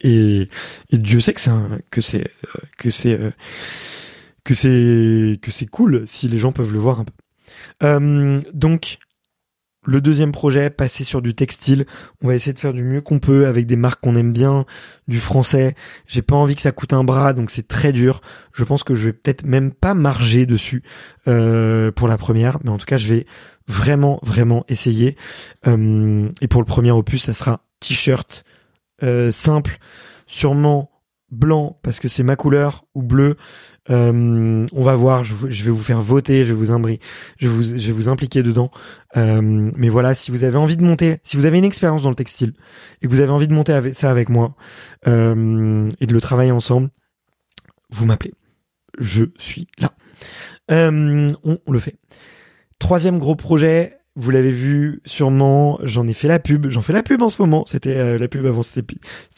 Et, et, Dieu sait que c'est que c'est que c'est que c'est que c'est cool si les gens peuvent le voir un peu. Euh, donc, le deuxième projet, passer sur du textile. On va essayer de faire du mieux qu'on peut avec des marques qu'on aime bien, du français. J'ai pas envie que ça coûte un bras, donc c'est très dur. Je pense que je vais peut-être même pas marger dessus euh, pour la première, mais en tout cas, je vais vraiment, vraiment essayer. Euh, et pour le premier opus, ça sera t-shirt simple, sûrement blanc parce que c'est ma couleur ou bleu. Euh, on va voir. Je, vais vous faire voter. Je vais vous, je vous, je vous impliquer dedans. Euh, mais voilà, si vous avez envie de monter, si vous avez une expérience dans le textile et que vous avez envie de monter avec ça avec moi euh, et de le travailler ensemble, vous m'appelez. Je suis là. on le fait. Troisième gros projet, vous l'avez vu sûrement, j'en ai fait la pub, j'en fais la pub en ce moment, c'était euh, la pub avant cet,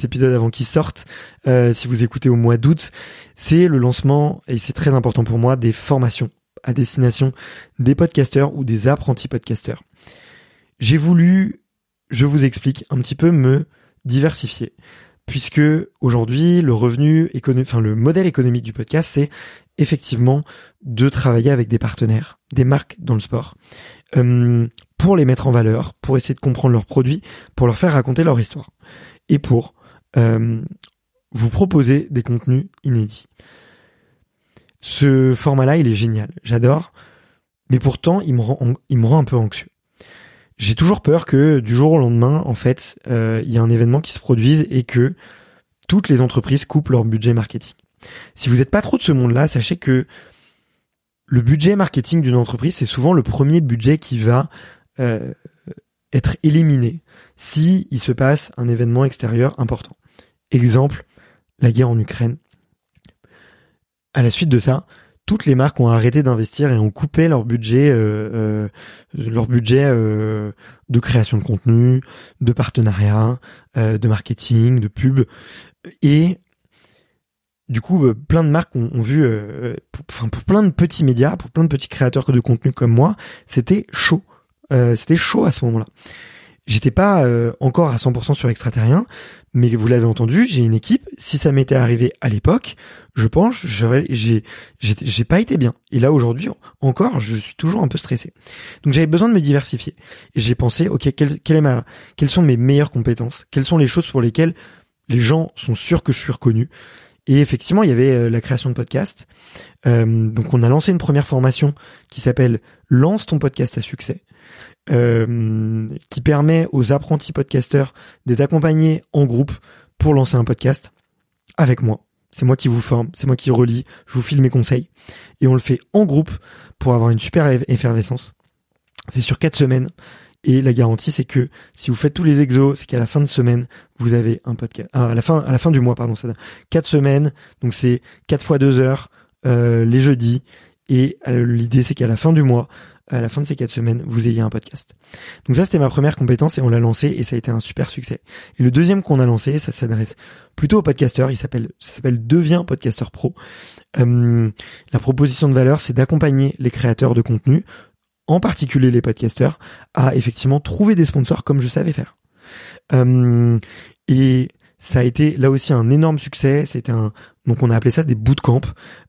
épisode avant qu'il sorte, euh, si vous écoutez au mois d'août, c'est le lancement, et c'est très important pour moi, des formations à destination des podcasteurs ou des apprentis podcasteurs. J'ai voulu, je vous explique, un petit peu me diversifier puisque aujourd'hui le revenu enfin le modèle économique du podcast, c'est effectivement de travailler avec des partenaires, des marques dans le sport, euh, pour les mettre en valeur, pour essayer de comprendre leurs produits, pour leur faire raconter leur histoire, et pour euh, vous proposer des contenus inédits. Ce format-là, il est génial, j'adore, mais pourtant, il me rend, un peu anxieux. J'ai toujours peur que du jour au lendemain, en fait, euh, il y a un événement qui se produise et que toutes les entreprises coupent leur budget marketing. Si vous n'êtes pas trop de ce monde-là, sachez que le budget marketing d'une entreprise, c'est souvent le premier budget qui va euh, être éliminé si il se passe un événement extérieur important. Exemple, la guerre en Ukraine. À la suite de ça, toutes les marques ont arrêté d'investir et ont coupé leur budget, euh, euh, leur budget de création de contenu, de partenariat, de marketing, de pub, et du coup, euh, plein de marques ont, vu, euh, enfin pour, plein de petits médias, pour plein de petits créateurs de contenu comme moi, c'était chaud. Euh, c'était chaud à ce moment-là. J'étais pas encore à 100% sur extraterrien, mais vous l'avez entendu, j'ai une équipe. Si ça m'était arrivé à l'époque, je pense, j'ai, pas été bien. Et là aujourd'hui, encore, je suis toujours un peu stressé. Donc j'avais besoin de me diversifier. J'ai pensé, ok, quelles sont mes meilleures compétences? Quelles sont les choses pour lesquelles les gens sont sûrs que je suis reconnu? Et effectivement, il y avait euh, la création de podcasts. Euh, donc, on a lancé une première formation qui s'appelle Lance ton podcast à succès, euh, qui permet aux apprentis podcasteurs d'être accompagnés en groupe pour lancer un podcast avec moi. C'est moi qui vous forme, c'est moi qui relis, je vous file mes conseils. Et on le fait en groupe pour avoir une super effervescence. C'est sur quatre semaines. Et la garantie, c'est que si vous faites tous les exos, c'est qu'à la fin de semaine, vous avez un podcast. Ah, à la fin, à la fin du mois, pardon, ça quatre semaines. Donc c'est quatre fois deux heures euh, les jeudis. Et euh, l'idée, c'est qu'à la fin du mois, à la fin de ces quatre semaines, vous ayez un podcast. Donc ça, c'était ma première compétence et on l'a lancé et ça a été un super succès. Et le deuxième qu'on a lancé, ça s'adresse plutôt aux podcasteurs. Il s'appelle, ça s'appelle Deviens podcasteur pro. Euh, la proposition de valeur, c'est d'accompagner les créateurs de contenu en particulier les podcasteurs, à effectivement trouver des sponsors comme je savais faire. Euh, et ça a été là aussi un énorme succès. C'était un donc on a appelé ça des bootcamps.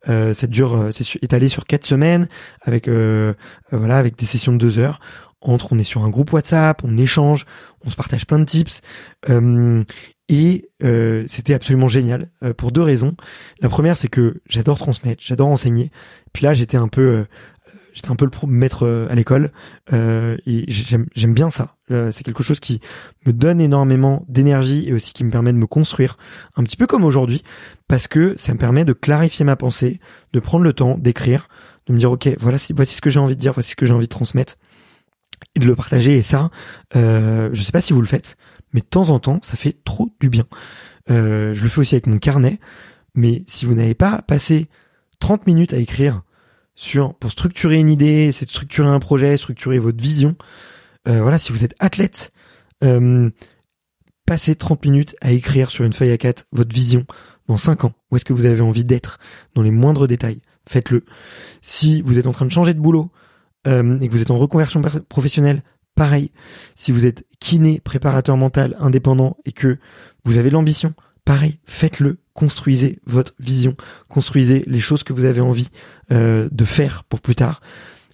Euh, ça dure, euh, c'est étalé sur quatre semaines avec euh, euh, voilà avec des sessions de deux heures. Entre, on est sur un groupe WhatsApp, on échange, on se partage plein de tips. Euh, et c'était absolument génial pour deux raisons. La première, c'est que j'adore transmettre, j'adore enseigner. Puis là, j'étais un peu j'étais un peu le maître euh, à l'école euh, et j'aime bien ça. Euh, c'est quelque chose qui me donne énormément d'énergie et aussi qui me permet de me construire un petit peu comme aujourd'hui parce que ça me permet de clarifier ma pensée, de prendre le temps d'écrire, de me dire ok voilà voici ce que j'ai envie de dire, voici ce que j'ai envie de transmettre et de le partager et ça euh, je sais pas si vous le faites mais de temps en temps ça fait trop du bien. Je le fais aussi avec mon carnet mais si vous n'avez pas passé 30 minutes à écrire pour structurer une idée, c'est de structurer un projet, structurer votre vision. Euh, voilà, si vous êtes athlète, euh, passez 30 minutes à écrire sur une feuille à 4 votre vision dans 5 ans. Où est-ce que vous avez envie d'être? Dans les moindres détails Faites-le. Si vous êtes en train de changer de boulot euh, et que vous êtes en reconversion professionnelle, pareil. Si vous êtes kiné, préparateur mental, indépendant et que vous avez l'ambition, pareil, faites-le construisez votre vision, construisez les choses que vous avez envie euh, de faire pour plus tard.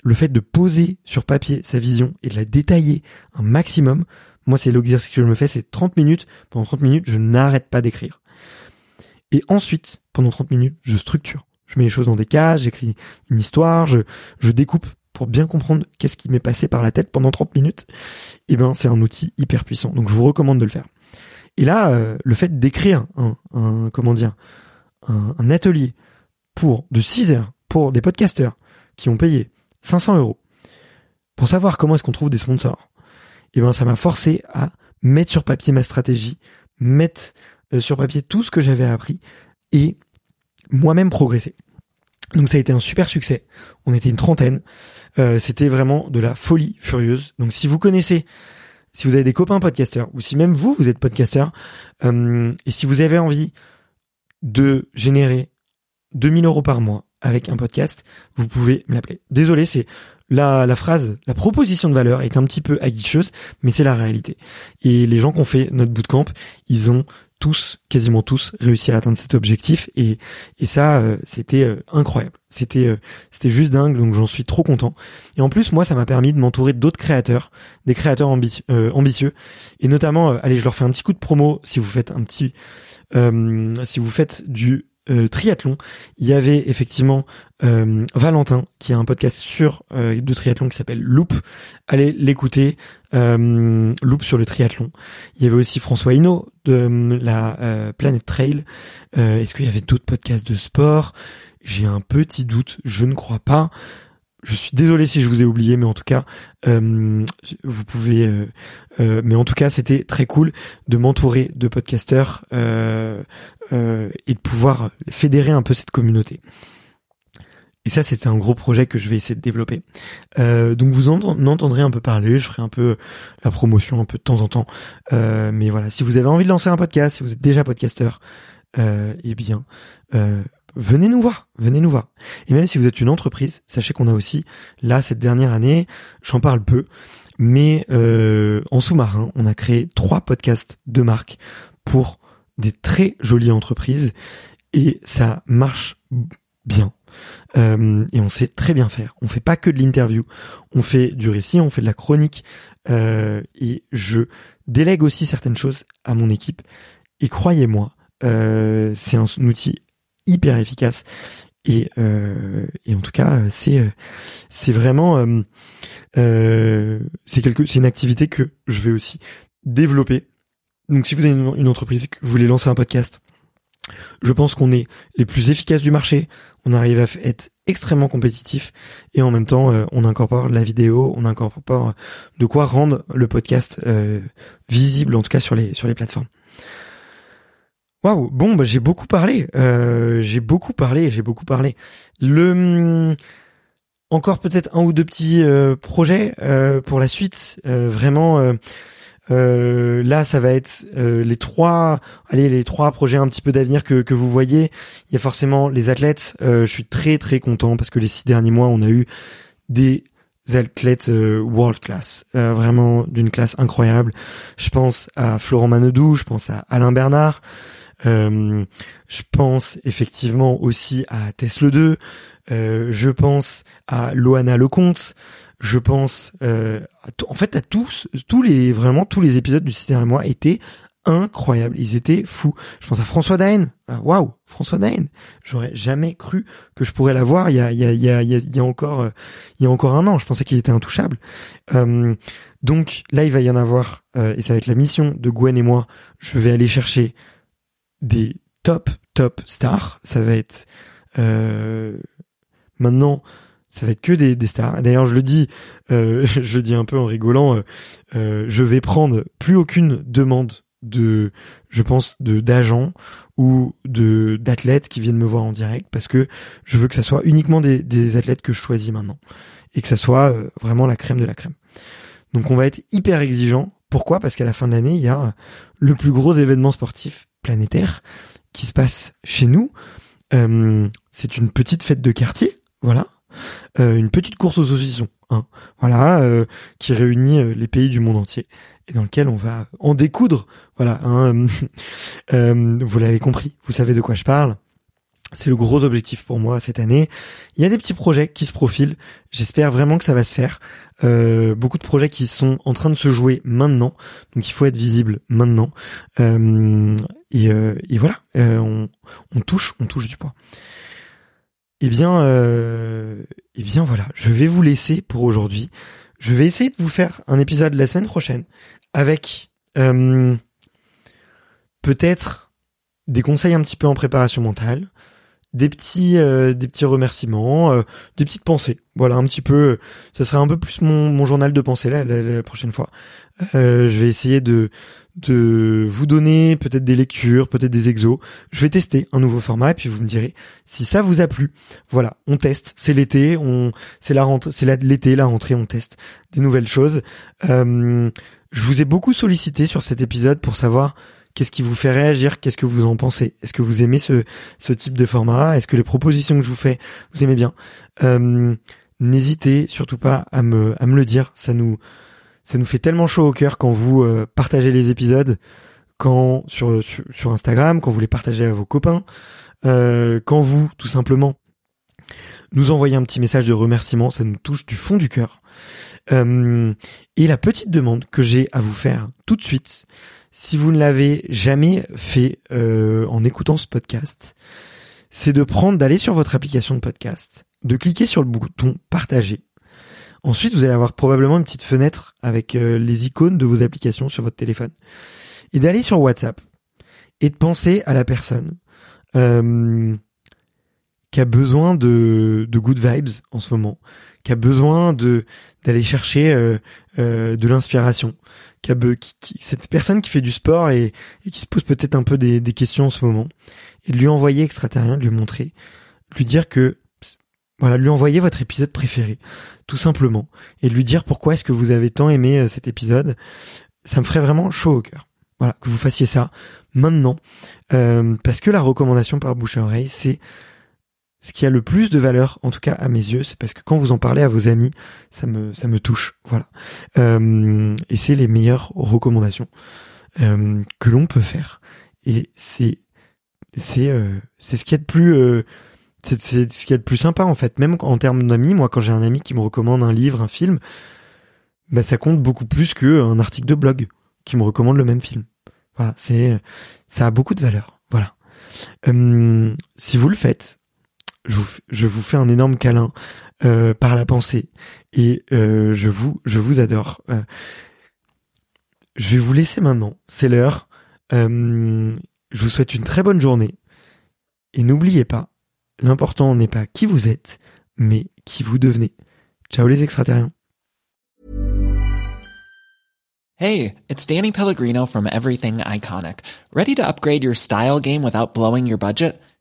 Le fait de poser sur papier sa vision et de la détailler un maximum, moi c'est l'exercice que je me fais, c'est 30 minutes. Pendant 30 minutes, je n'arrête pas d'écrire. Et ensuite, pendant 30 minutes, je structure. Je mets les choses dans des cases, j'écris une histoire, je, je découpe pour bien comprendre qu'est-ce qui m'est passé par la tête pendant 30 minutes. Et eh ben, c'est un outil hyper puissant. Donc je vous recommande de le faire. Et là, euh, le fait d'écrire un, comment dire, un, atelier pour de 6 heures pour des podcasteurs qui ont payé 500 euros pour savoir comment est-ce qu'on trouve des sponsors, et eh ben ça m'a forcé à mettre sur papier ma stratégie, mettre euh, sur papier tout ce que j'avais appris et moi-même progresser. Donc ça a été un super succès. On était une trentaine. Euh, c'était vraiment de la folie furieuse. Donc si vous connaissez si vous avez des copains podcasteurs, ou si même vous, vous êtes podcasteur, euh, et si vous avez envie de générer 2000 euros par mois avec un podcast, vous pouvez me l'appeler. Désolé, c'est la, la phrase, la proposition de valeur est un petit peu aguicheuse, mais c'est la réalité. Et les gens qui ont fait notre bootcamp, ils ont tous, quasiment tous, réussi à atteindre cet objectif et, et ça, euh, c'était euh, incroyable. C'était euh, c'était juste dingue, donc j'en suis trop content. Et en plus, moi, ça m'a permis de m'entourer d'autres créateurs, des créateurs ambitieux, ambitieux, et notamment, allez, je leur fais un petit coup de promo si vous faites un petit, si vous faites du euh, triathlon, il y avait effectivement euh, Valentin qui a un podcast sur euh, de triathlon qui s'appelle Loop. Allez l'écouter, Loop sur le triathlon. Il y avait aussi François Hinault de la Planète Trail. Est-ce qu'il y avait d'autres podcasts de sport? J'ai un petit doute, je ne crois pas. Je suis désolé si je vous ai oublié, mais en tout cas, euh, vous pouvez. Euh, euh, mais en tout cas, c'était très cool de m'entourer de podcasteurs et de pouvoir fédérer un peu cette communauté. Et ça, c'était un gros projet que je vais essayer de développer. donc vous en entendrez un peu parler, je ferai un peu la promotion un peu de temps en temps. mais voilà, si vous avez envie de lancer un podcast, si vous êtes déjà podcasteur, eh bien, venez nous voir, venez nous voir. Et même si vous êtes une entreprise, sachez qu'on a aussi, là, cette dernière année, j'en parle peu, Mais en sous-marin, on a créé trois podcasts de marque pour des très jolies entreprises et ça marche bien. Euh, et on sait très bien faire. On fait pas que de l'interview, on fait du récit, on fait de la chronique euh, et je délègue aussi certaines choses à mon équipe. Et croyez-moi, euh, c'est un, outil hyper efficace et, et en tout cas c'est c'est vraiment c'est quelque c'est une activité que je vais aussi développer. Donc si vous avez une entreprise que vous voulez lancer un podcast je pense qu'on est les plus efficaces du marché. On arrive à être extrêmement compétitif et en même temps, euh, on incorpore la vidéo, on incorpore de quoi rendre le podcast euh, visible, en tout cas sur les sur les plateformes. Waouh, bon, bah, j'ai beaucoup parlé, euh, j'ai beaucoup parlé, j'ai beaucoup parlé. Le hum, encore peut-être un ou deux petits projets pour la suite. vraiment euh, là, ça va être euh, les trois, allez, les trois projets un petit peu d'avenir que, que vous voyez. Il y a forcément les athlètes. Euh, je suis très très content parce que les six derniers mois, on a eu des athlètes world class, vraiment d'une classe incroyable. Je pense à Florent Manodou, je pense à Alain Bernard. Je pense effectivement aussi à Tesla 2. je pense à Loana Lecomte. Je pense euh, en fait à tous tous les vraiment tous les épisodes du dernier mois étaient incroyables. Ils étaient fous. Je pense à François Daen. Ah, waouh François Daen. J'aurais jamais cru que je pourrais l'avoir il y a il y a il y a il y a encore euh, il y a encore un an. Je pensais qu'il était intouchable. Euh, donc là il va y en avoir euh, et ça va être la mission de Gwen et moi. Je vais aller chercher des top top stars ça va être euh, maintenant ça va être que des, des stars. D'ailleurs, je le dis, euh, je dis un peu en rigolant, euh, euh, je vais prendre plus aucune demande de, je pense, de d'agents ou de d'athlètes qui viennent me voir en direct parce que je veux que ça soit uniquement des, des athlètes que je choisis maintenant et que ça soit vraiment la crème de la crème. Donc, on va être hyper exigeant. Pourquoi? Parce qu'à la fin de l'année, il y a le plus gros événement sportif planétaire qui se passe chez nous. c'est une petite fête de quartier, voilà euh, une petite course aux saucissons, hein, voilà, euh, qui réunit euh, les pays du monde entier et dans lequel on va en découdre, voilà. Hein, vous l'avez compris, vous savez de quoi je parle. C'est le gros objectif pour moi cette année. Il y a des petits projets qui se profilent. J'espère vraiment que ça va se faire. beaucoup de projets qui sont en train de se jouer maintenant. Donc il faut être visible maintenant. et, et, voilà, on, on touche, on touche du poids. Eh bien, euh, eh bien voilà, je vais vous laisser pour aujourd'hui. Je vais essayer de vous faire un épisode la semaine prochaine avec euh, peut-être des conseils un petit peu en préparation mentale, des petits euh, des petits remerciements, euh, des petites pensées. Voilà un petit peu. Ça sera un peu plus mon, mon journal de pensée là la prochaine fois. je vais essayer de de vous donner peut-être des lectures, peut-être des exos. Je vais tester un nouveau format et puis vous me direz si ça vous a plu. Voilà, on teste. C'est l'été, on, c'est la rentrée, c'est l'été, la rentrée, on teste des nouvelles choses. Euh, je vous ai beaucoup sollicité sur cet épisode pour savoir qu'est-ce qui vous fait réagir, qu'est-ce que vous en pensez? Est-ce que vous aimez ce, ce type de format? Est-ce que les propositions que je vous fais, vous aimez bien? Euh, N'hésitez surtout pas à me, à me le dire. Ça nous ça nous fait tellement chaud au cœur quand vous euh, partagez les épisodes, quand sur, sur, Instagram, quand vous les partagez à vos copains, euh, quand vous tout simplement nous envoyez un petit message de remerciement, ça nous touche du fond du cœur. Euh, et la petite demande que j'ai à vous faire tout de suite, si vous ne l'avez jamais fait en écoutant ce podcast, c'est de prendre, d'aller sur votre application de podcast, de cliquer sur le bouton partager Ensuite, vous allez avoir probablement une petite fenêtre avec euh, les icônes de vos applications sur votre téléphone. Et d'aller sur WhatsApp et de penser à la personne euh, qui a besoin de, good vibes en ce moment, qui a besoin d'aller chercher euh, euh de l'inspiration, qui qui, cette personne qui fait du sport et, et qui se pose peut-être un peu des, des questions en ce moment, et de lui envoyer extraterrien, de lui montrer, lui dire que voilà, lui envoyer votre épisode préféré, tout simplement, et lui dire pourquoi est-ce que vous avez tant aimé euh, cet épisode. Ça me ferait vraiment chaud au cœur. Voilà, que vous fassiez ça maintenant, euh, parce que la recommandation par bouche à oreille, c'est ce qui a le plus de valeur, en tout cas à mes yeux, c'est parce que quand vous en parlez à vos amis, ça me ça me touche, voilà. Euh, et c'est les meilleures recommandations euh, que l'on peut faire. Et c'est c'est euh, c'est ce qui est de plus euh, c'est ce qui est de plus sympa en fait. Même en termes d'amis, moi quand j'ai un ami qui me recommande un livre, un film, bah ça compte beaucoup plus qu'un article de blog qui me recommande le même film. Voilà, c'est ça a beaucoup de valeur. Voilà. Si vous le faites, je vous, je vous fais un énorme câlin euh, par la pensée et euh, je vous je vous adore. Euh, je vais vous laisser maintenant, c'est l'heure. Euh, je vous souhaite une très bonne journée et n'oubliez pas, l'important n'est pas qui vous êtes, mais qui vous devenez. Ciao les extraterriens. Hey, it's Danny Pellegrino from Everything Iconic. Ready to upgrade your style game without blowing your budget?